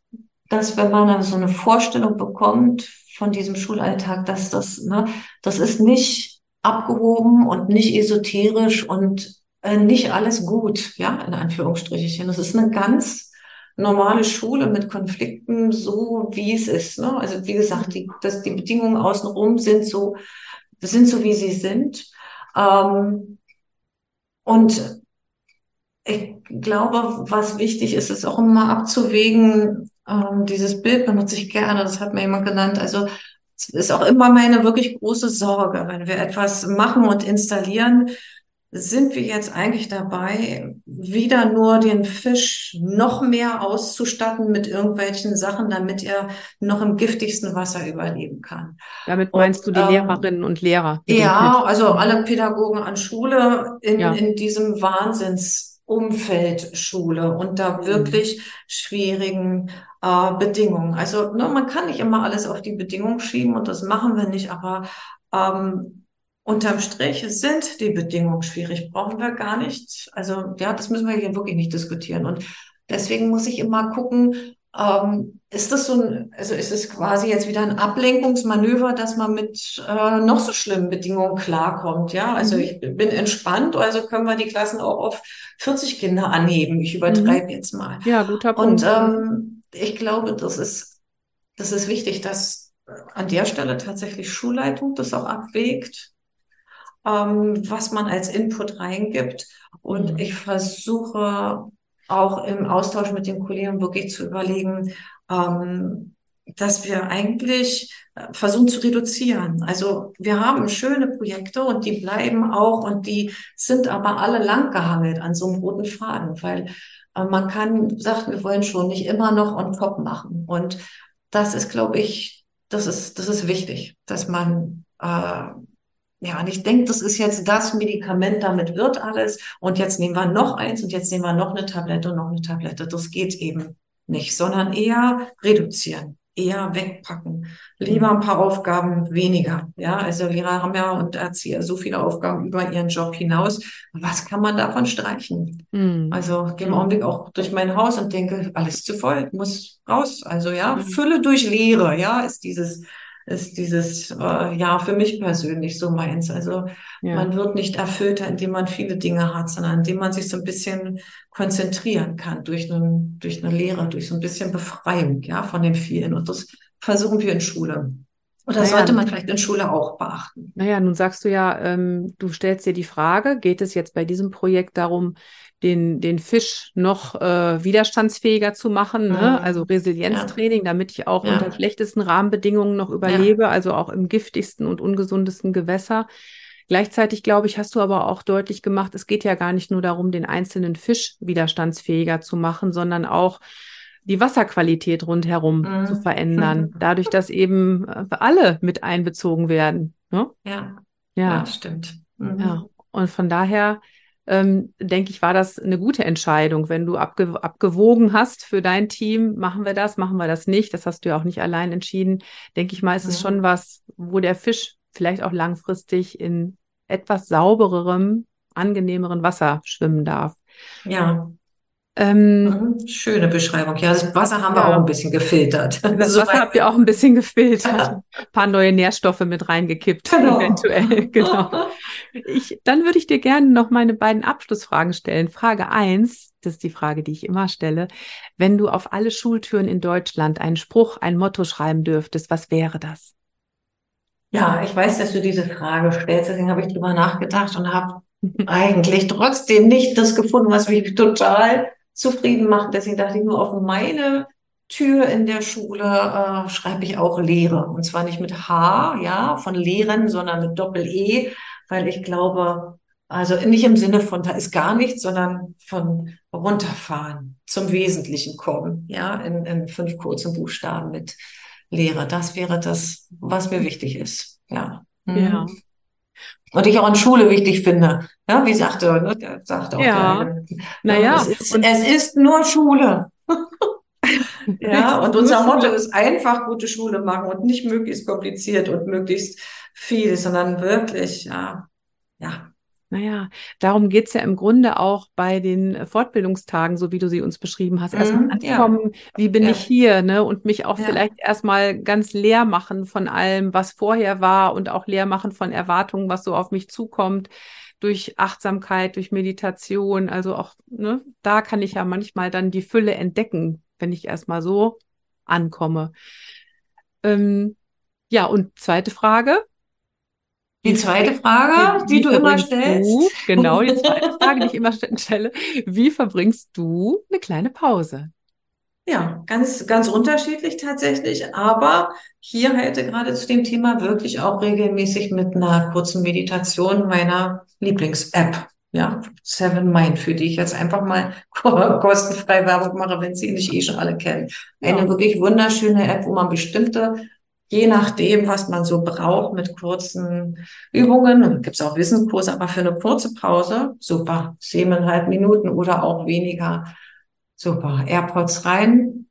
dass wenn man so eine Vorstellung bekommt von diesem Schulalltag, dass das, ne, das ist nicht abgehoben und nicht esoterisch und äh, nicht alles gut, ja, in Anführungsstrichen. Das ist eine ganz normale Schule mit Konflikten, so wie es ist. Ne? Also wie gesagt, die, dass die Bedingungen außenrum sind so, sind so wie sie sind. Ähm, und ich glaube, was wichtig ist, ist auch immer abzuwägen, ähm, dieses Bild benutze ich gerne, das hat mir jemand genannt. Also es ist auch immer meine wirklich große Sorge, wenn wir etwas machen und installieren, sind wir jetzt eigentlich dabei, wieder nur den Fisch noch mehr auszustatten mit irgendwelchen Sachen, damit er noch im giftigsten Wasser überleben kann. Damit meinst und, du die ähm, Lehrerinnen und Lehrer? Ja, also alle Pädagogen an Schule in, ja. in diesem Wahnsinnsumfeld Schule und da mhm. wirklich schwierigen äh, Bedingungen. Also ne, man kann nicht immer alles auf die Bedingungen schieben und das machen wir nicht, aber ähm, unterm Strich sind die Bedingungen schwierig, brauchen wir gar nicht. Also ja, das müssen wir hier wirklich nicht diskutieren. Und deswegen muss ich immer gucken, ähm, ist das so ein, also ist es quasi jetzt wieder ein Ablenkungsmanöver, dass man mit äh, noch so schlimmen Bedingungen klarkommt? Ja, also mhm. ich bin entspannt, also können wir die Klassen auch auf 40 Kinder anheben. Ich übertreibe mhm. jetzt mal. Ja, guter Punkt. Und ähm, ich glaube, das ist, das ist wichtig, dass an der Stelle tatsächlich Schulleitung das auch abwägt, ähm, was man als Input reingibt. Und mhm. ich versuche auch im Austausch mit den Kollegen wirklich zu überlegen, ähm, dass wir eigentlich äh, versuchen zu reduzieren. Also wir haben schöne Projekte und die bleiben auch und die sind aber alle langgehangelt an so einem roten Faden, weil man kann, sagten wir vorhin schon, nicht immer noch on top machen. Und das ist, glaube ich, das ist, das ist wichtig, dass man, äh, ja, und ich denke, das ist jetzt das Medikament, damit wird alles. Und jetzt nehmen wir noch eins und jetzt nehmen wir noch eine Tablette und noch eine Tablette. Das geht eben nicht, sondern eher reduzieren eher wegpacken. Lieber ein paar Aufgaben weniger. Ja, also Lehrer haben ja und Erzieher so viele Aufgaben über ihren Job hinaus. Was kann man davon streichen? Mhm. Also gehe im Augenblick auch durch mein Haus und denke, alles zu voll, muss raus. Also ja, mhm. Fülle durch Leere, ja, ist dieses ist dieses äh, ja für mich persönlich so meins. Also ja. man wird nicht erfüllter, indem man viele Dinge hat, sondern indem man sich so ein bisschen konzentrieren kann durch, einen, durch eine Lehre, durch so ein bisschen Befreiung ja, von den vielen. Und das versuchen wir in Schule. Oder naja, sollte man vielleicht in Schule auch beachten? Naja, nun sagst du ja, ähm, du stellst dir die Frage, geht es jetzt bei diesem Projekt darum, den, den Fisch noch äh, widerstandsfähiger zu machen, ne? Mhm. also Resilienztraining, ja. damit ich auch ja. unter schlechtesten Rahmenbedingungen noch überlebe, ja. also auch im giftigsten und ungesundesten Gewässer. Gleichzeitig, glaube ich, hast du aber auch deutlich gemacht, es geht ja gar nicht nur darum, den einzelnen Fisch widerstandsfähiger zu machen, sondern auch die Wasserqualität rundherum mhm. zu verändern, [laughs] dadurch, dass eben äh, alle mit einbezogen werden. Ne? Ja. ja, ja, stimmt. Mhm. Ja, und von daher ähm, denke ich, war das eine gute Entscheidung, wenn du abge abgewogen hast für dein Team, machen wir das, machen wir das nicht, das hast du ja auch nicht allein entschieden, denke ich mal, ist es schon was, wo der Fisch vielleicht auch langfristig in etwas saubererem, angenehmeren Wasser schwimmen darf. Ja. Ähm, mhm. Schöne Beschreibung. Ja, das Wasser haben ja. wir auch ein bisschen gefiltert. Das [laughs] Wasser habt ihr auch ein bisschen gefiltert. ein paar neue Nährstoffe mit reingekippt, genau. eventuell. [laughs] Genau. [laughs] Ich, dann würde ich dir gerne noch meine beiden Abschlussfragen stellen. Frage eins, das ist die Frage, die ich immer stelle. Wenn du auf alle Schultüren in Deutschland einen Spruch, ein Motto schreiben dürftest, was wäre das? Ja, ich weiß, dass du diese Frage stellst, deswegen habe ich drüber nachgedacht und habe [laughs] eigentlich trotzdem nicht das gefunden, was mich total zufrieden macht. Deswegen dachte ich nur auf meine Tür in der Schule äh, schreibe ich auch Lehre. Und zwar nicht mit H, ja, von Lehren, sondern mit Doppel-E, weil ich glaube, also nicht im Sinne von da ist gar nichts, sondern von runterfahren, zum Wesentlichen kommen, ja, in, in fünf kurzen Buchstaben mit Lehre. Das wäre das, was mir wichtig ist, ja. Mhm. Ja. Und ich auch in Schule wichtig finde. Ja, wie sagte, ne, der sagt auch ja. Der, naja, es ist, es ist nur Schule. [laughs] ja, [laughs] und unser Motto ist einfach gute Schule machen und nicht möglichst kompliziert und möglichst viel, sondern wirklich, ja, ja, naja, darum geht's ja im Grunde auch bei den Fortbildungstagen, so wie du sie uns beschrieben hast. Erstmal mhm, ankommen, ja. wie bin ja. ich hier, ne? Und mich auch ja. vielleicht erstmal ganz leer machen von allem, was vorher war und auch leer machen von Erwartungen, was so auf mich zukommt, durch Achtsamkeit, durch Meditation. Also auch, ne, da kann ich ja manchmal dann die Fülle entdecken, wenn ich erstmal so ankomme. Ähm, ja, und zweite Frage. Die zweite Frage, die, die du immer stellst. Du, genau, die zweite [laughs] Frage, die ich immer stelle. Wie verbringst du eine kleine Pause? Ja, ganz, ganz unterschiedlich tatsächlich. Aber hier heute gerade zu dem Thema wirklich auch regelmäßig mit einer kurzen Meditation meiner Lieblings-App. Ja, Seven Mind, für die ich jetzt einfach mal [laughs] kostenfrei Werbung mache, wenn Sie nicht eh schon alle kennen. Eine ja. wirklich wunderschöne App, wo man bestimmte je nachdem, was man so braucht, mit kurzen Übungen. Gibt es auch Wissenskurse, aber für eine kurze Pause, super, siebeneinhalb Minuten oder auch weniger, super. AirPods rein,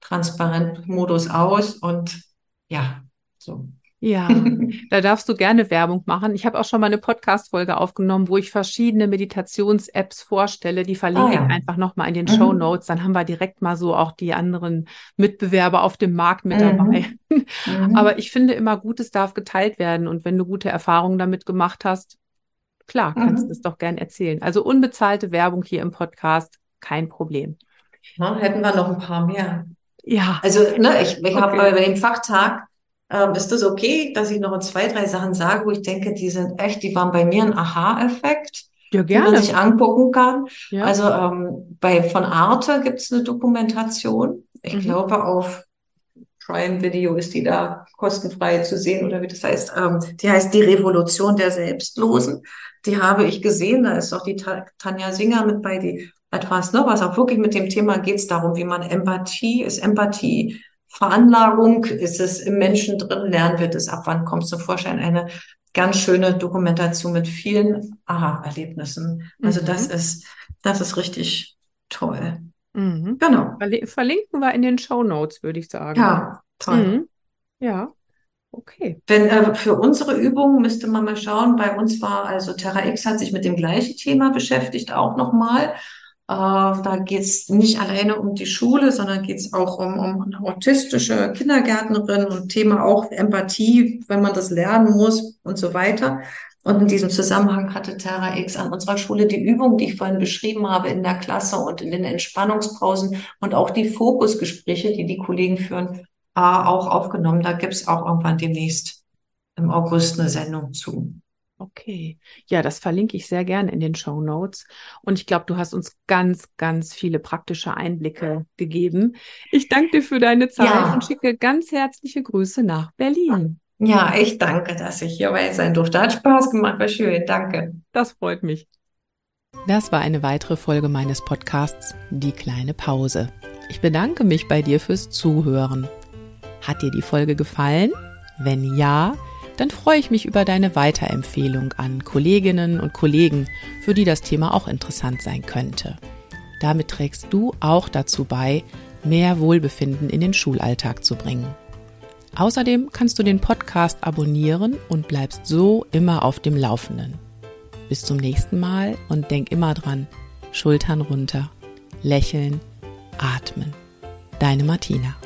transparent Modus aus und ja, so. Ja, [laughs] da darfst du gerne Werbung machen. Ich habe auch schon mal eine Podcast-Folge aufgenommen, wo ich verschiedene Meditations-Apps vorstelle. Die verlinke ah, ja. ich einfach nochmal in den mhm. Show Notes. Dann haben wir direkt mal so auch die anderen Mitbewerber auf dem Markt mit mhm. dabei. Mhm. [laughs] Aber ich finde immer gut, es darf geteilt werden. Und wenn du gute Erfahrungen damit gemacht hast, klar, kannst mhm. du es doch gern erzählen. Also unbezahlte Werbung hier im Podcast, kein Problem. Ja, hätten wir noch ein paar mehr. Ja. Also, ne, ich, ich okay. habe bei dem Fachtag ähm, ist das okay, dass ich noch zwei, drei Sachen sage, wo ich denke, die sind echt, die waren bei mir ein Aha-Effekt, ja, gerne. die man sich angucken kann. Ja. Also ähm, bei von Arte gibt es eine Dokumentation. Ich mhm. glaube, auf Prime Video ist die da kostenfrei zu sehen oder wie das heißt. Ähm, die heißt Die Revolution der Selbstlosen. Die habe ich gesehen. Da ist auch die Ta Tanja Singer mit bei, die etwas, ne, was auch wirklich mit dem Thema geht es darum, wie man Empathie, ist Empathie Veranlagung? Ist es im Menschen drin? Lernen wir das ab? Wann kommt es zum Vorschein? Eine ganz schöne Dokumentation mit vielen Aha-Erlebnissen. Also mhm. das ist, das ist richtig toll. Mhm. Genau. Verlinken wir in den Show Notes, würde ich sagen. Ja, toll. Mhm. Ja. Okay. Wenn äh, für unsere Übung müsste man mal schauen, bei uns war also Terra X hat sich mit dem gleichen Thema beschäftigt, auch nochmal. Äh, da geht es nicht alleine um die Schule, sondern geht es auch um, um eine autistische Kindergärtnerin und Thema auch Empathie, wenn man das lernen muss und so weiter. Und in diesem Zusammenhang hatte Terra X an unserer Schule die Übung, die ich vorhin beschrieben habe, in der Klasse und in den Entspannungspausen und auch die Fokusgespräche, die die Kollegen führen, äh, auch aufgenommen. Da gibt es auch irgendwann demnächst im August eine Sendung zu. Okay. Ja, das verlinke ich sehr gerne in den Show Notes. Und ich glaube, du hast uns ganz, ganz viele praktische Einblicke gegeben. Ich danke dir für deine Zeit ja. und schicke ganz herzliche Grüße nach Berlin. Ja, ich danke, dass ich hierbei sein durfte. Hat Spaß gemacht, war schön. Danke. Das freut mich. Das war eine weitere Folge meines Podcasts Die kleine Pause. Ich bedanke mich bei dir fürs Zuhören. Hat dir die Folge gefallen? Wenn ja, dann freue ich mich über deine Weiterempfehlung an Kolleginnen und Kollegen, für die das Thema auch interessant sein könnte. Damit trägst du auch dazu bei, mehr Wohlbefinden in den Schulalltag zu bringen. Außerdem kannst du den Podcast abonnieren und bleibst so immer auf dem Laufenden. Bis zum nächsten Mal und denk immer dran, Schultern runter, lächeln, atmen. Deine Martina.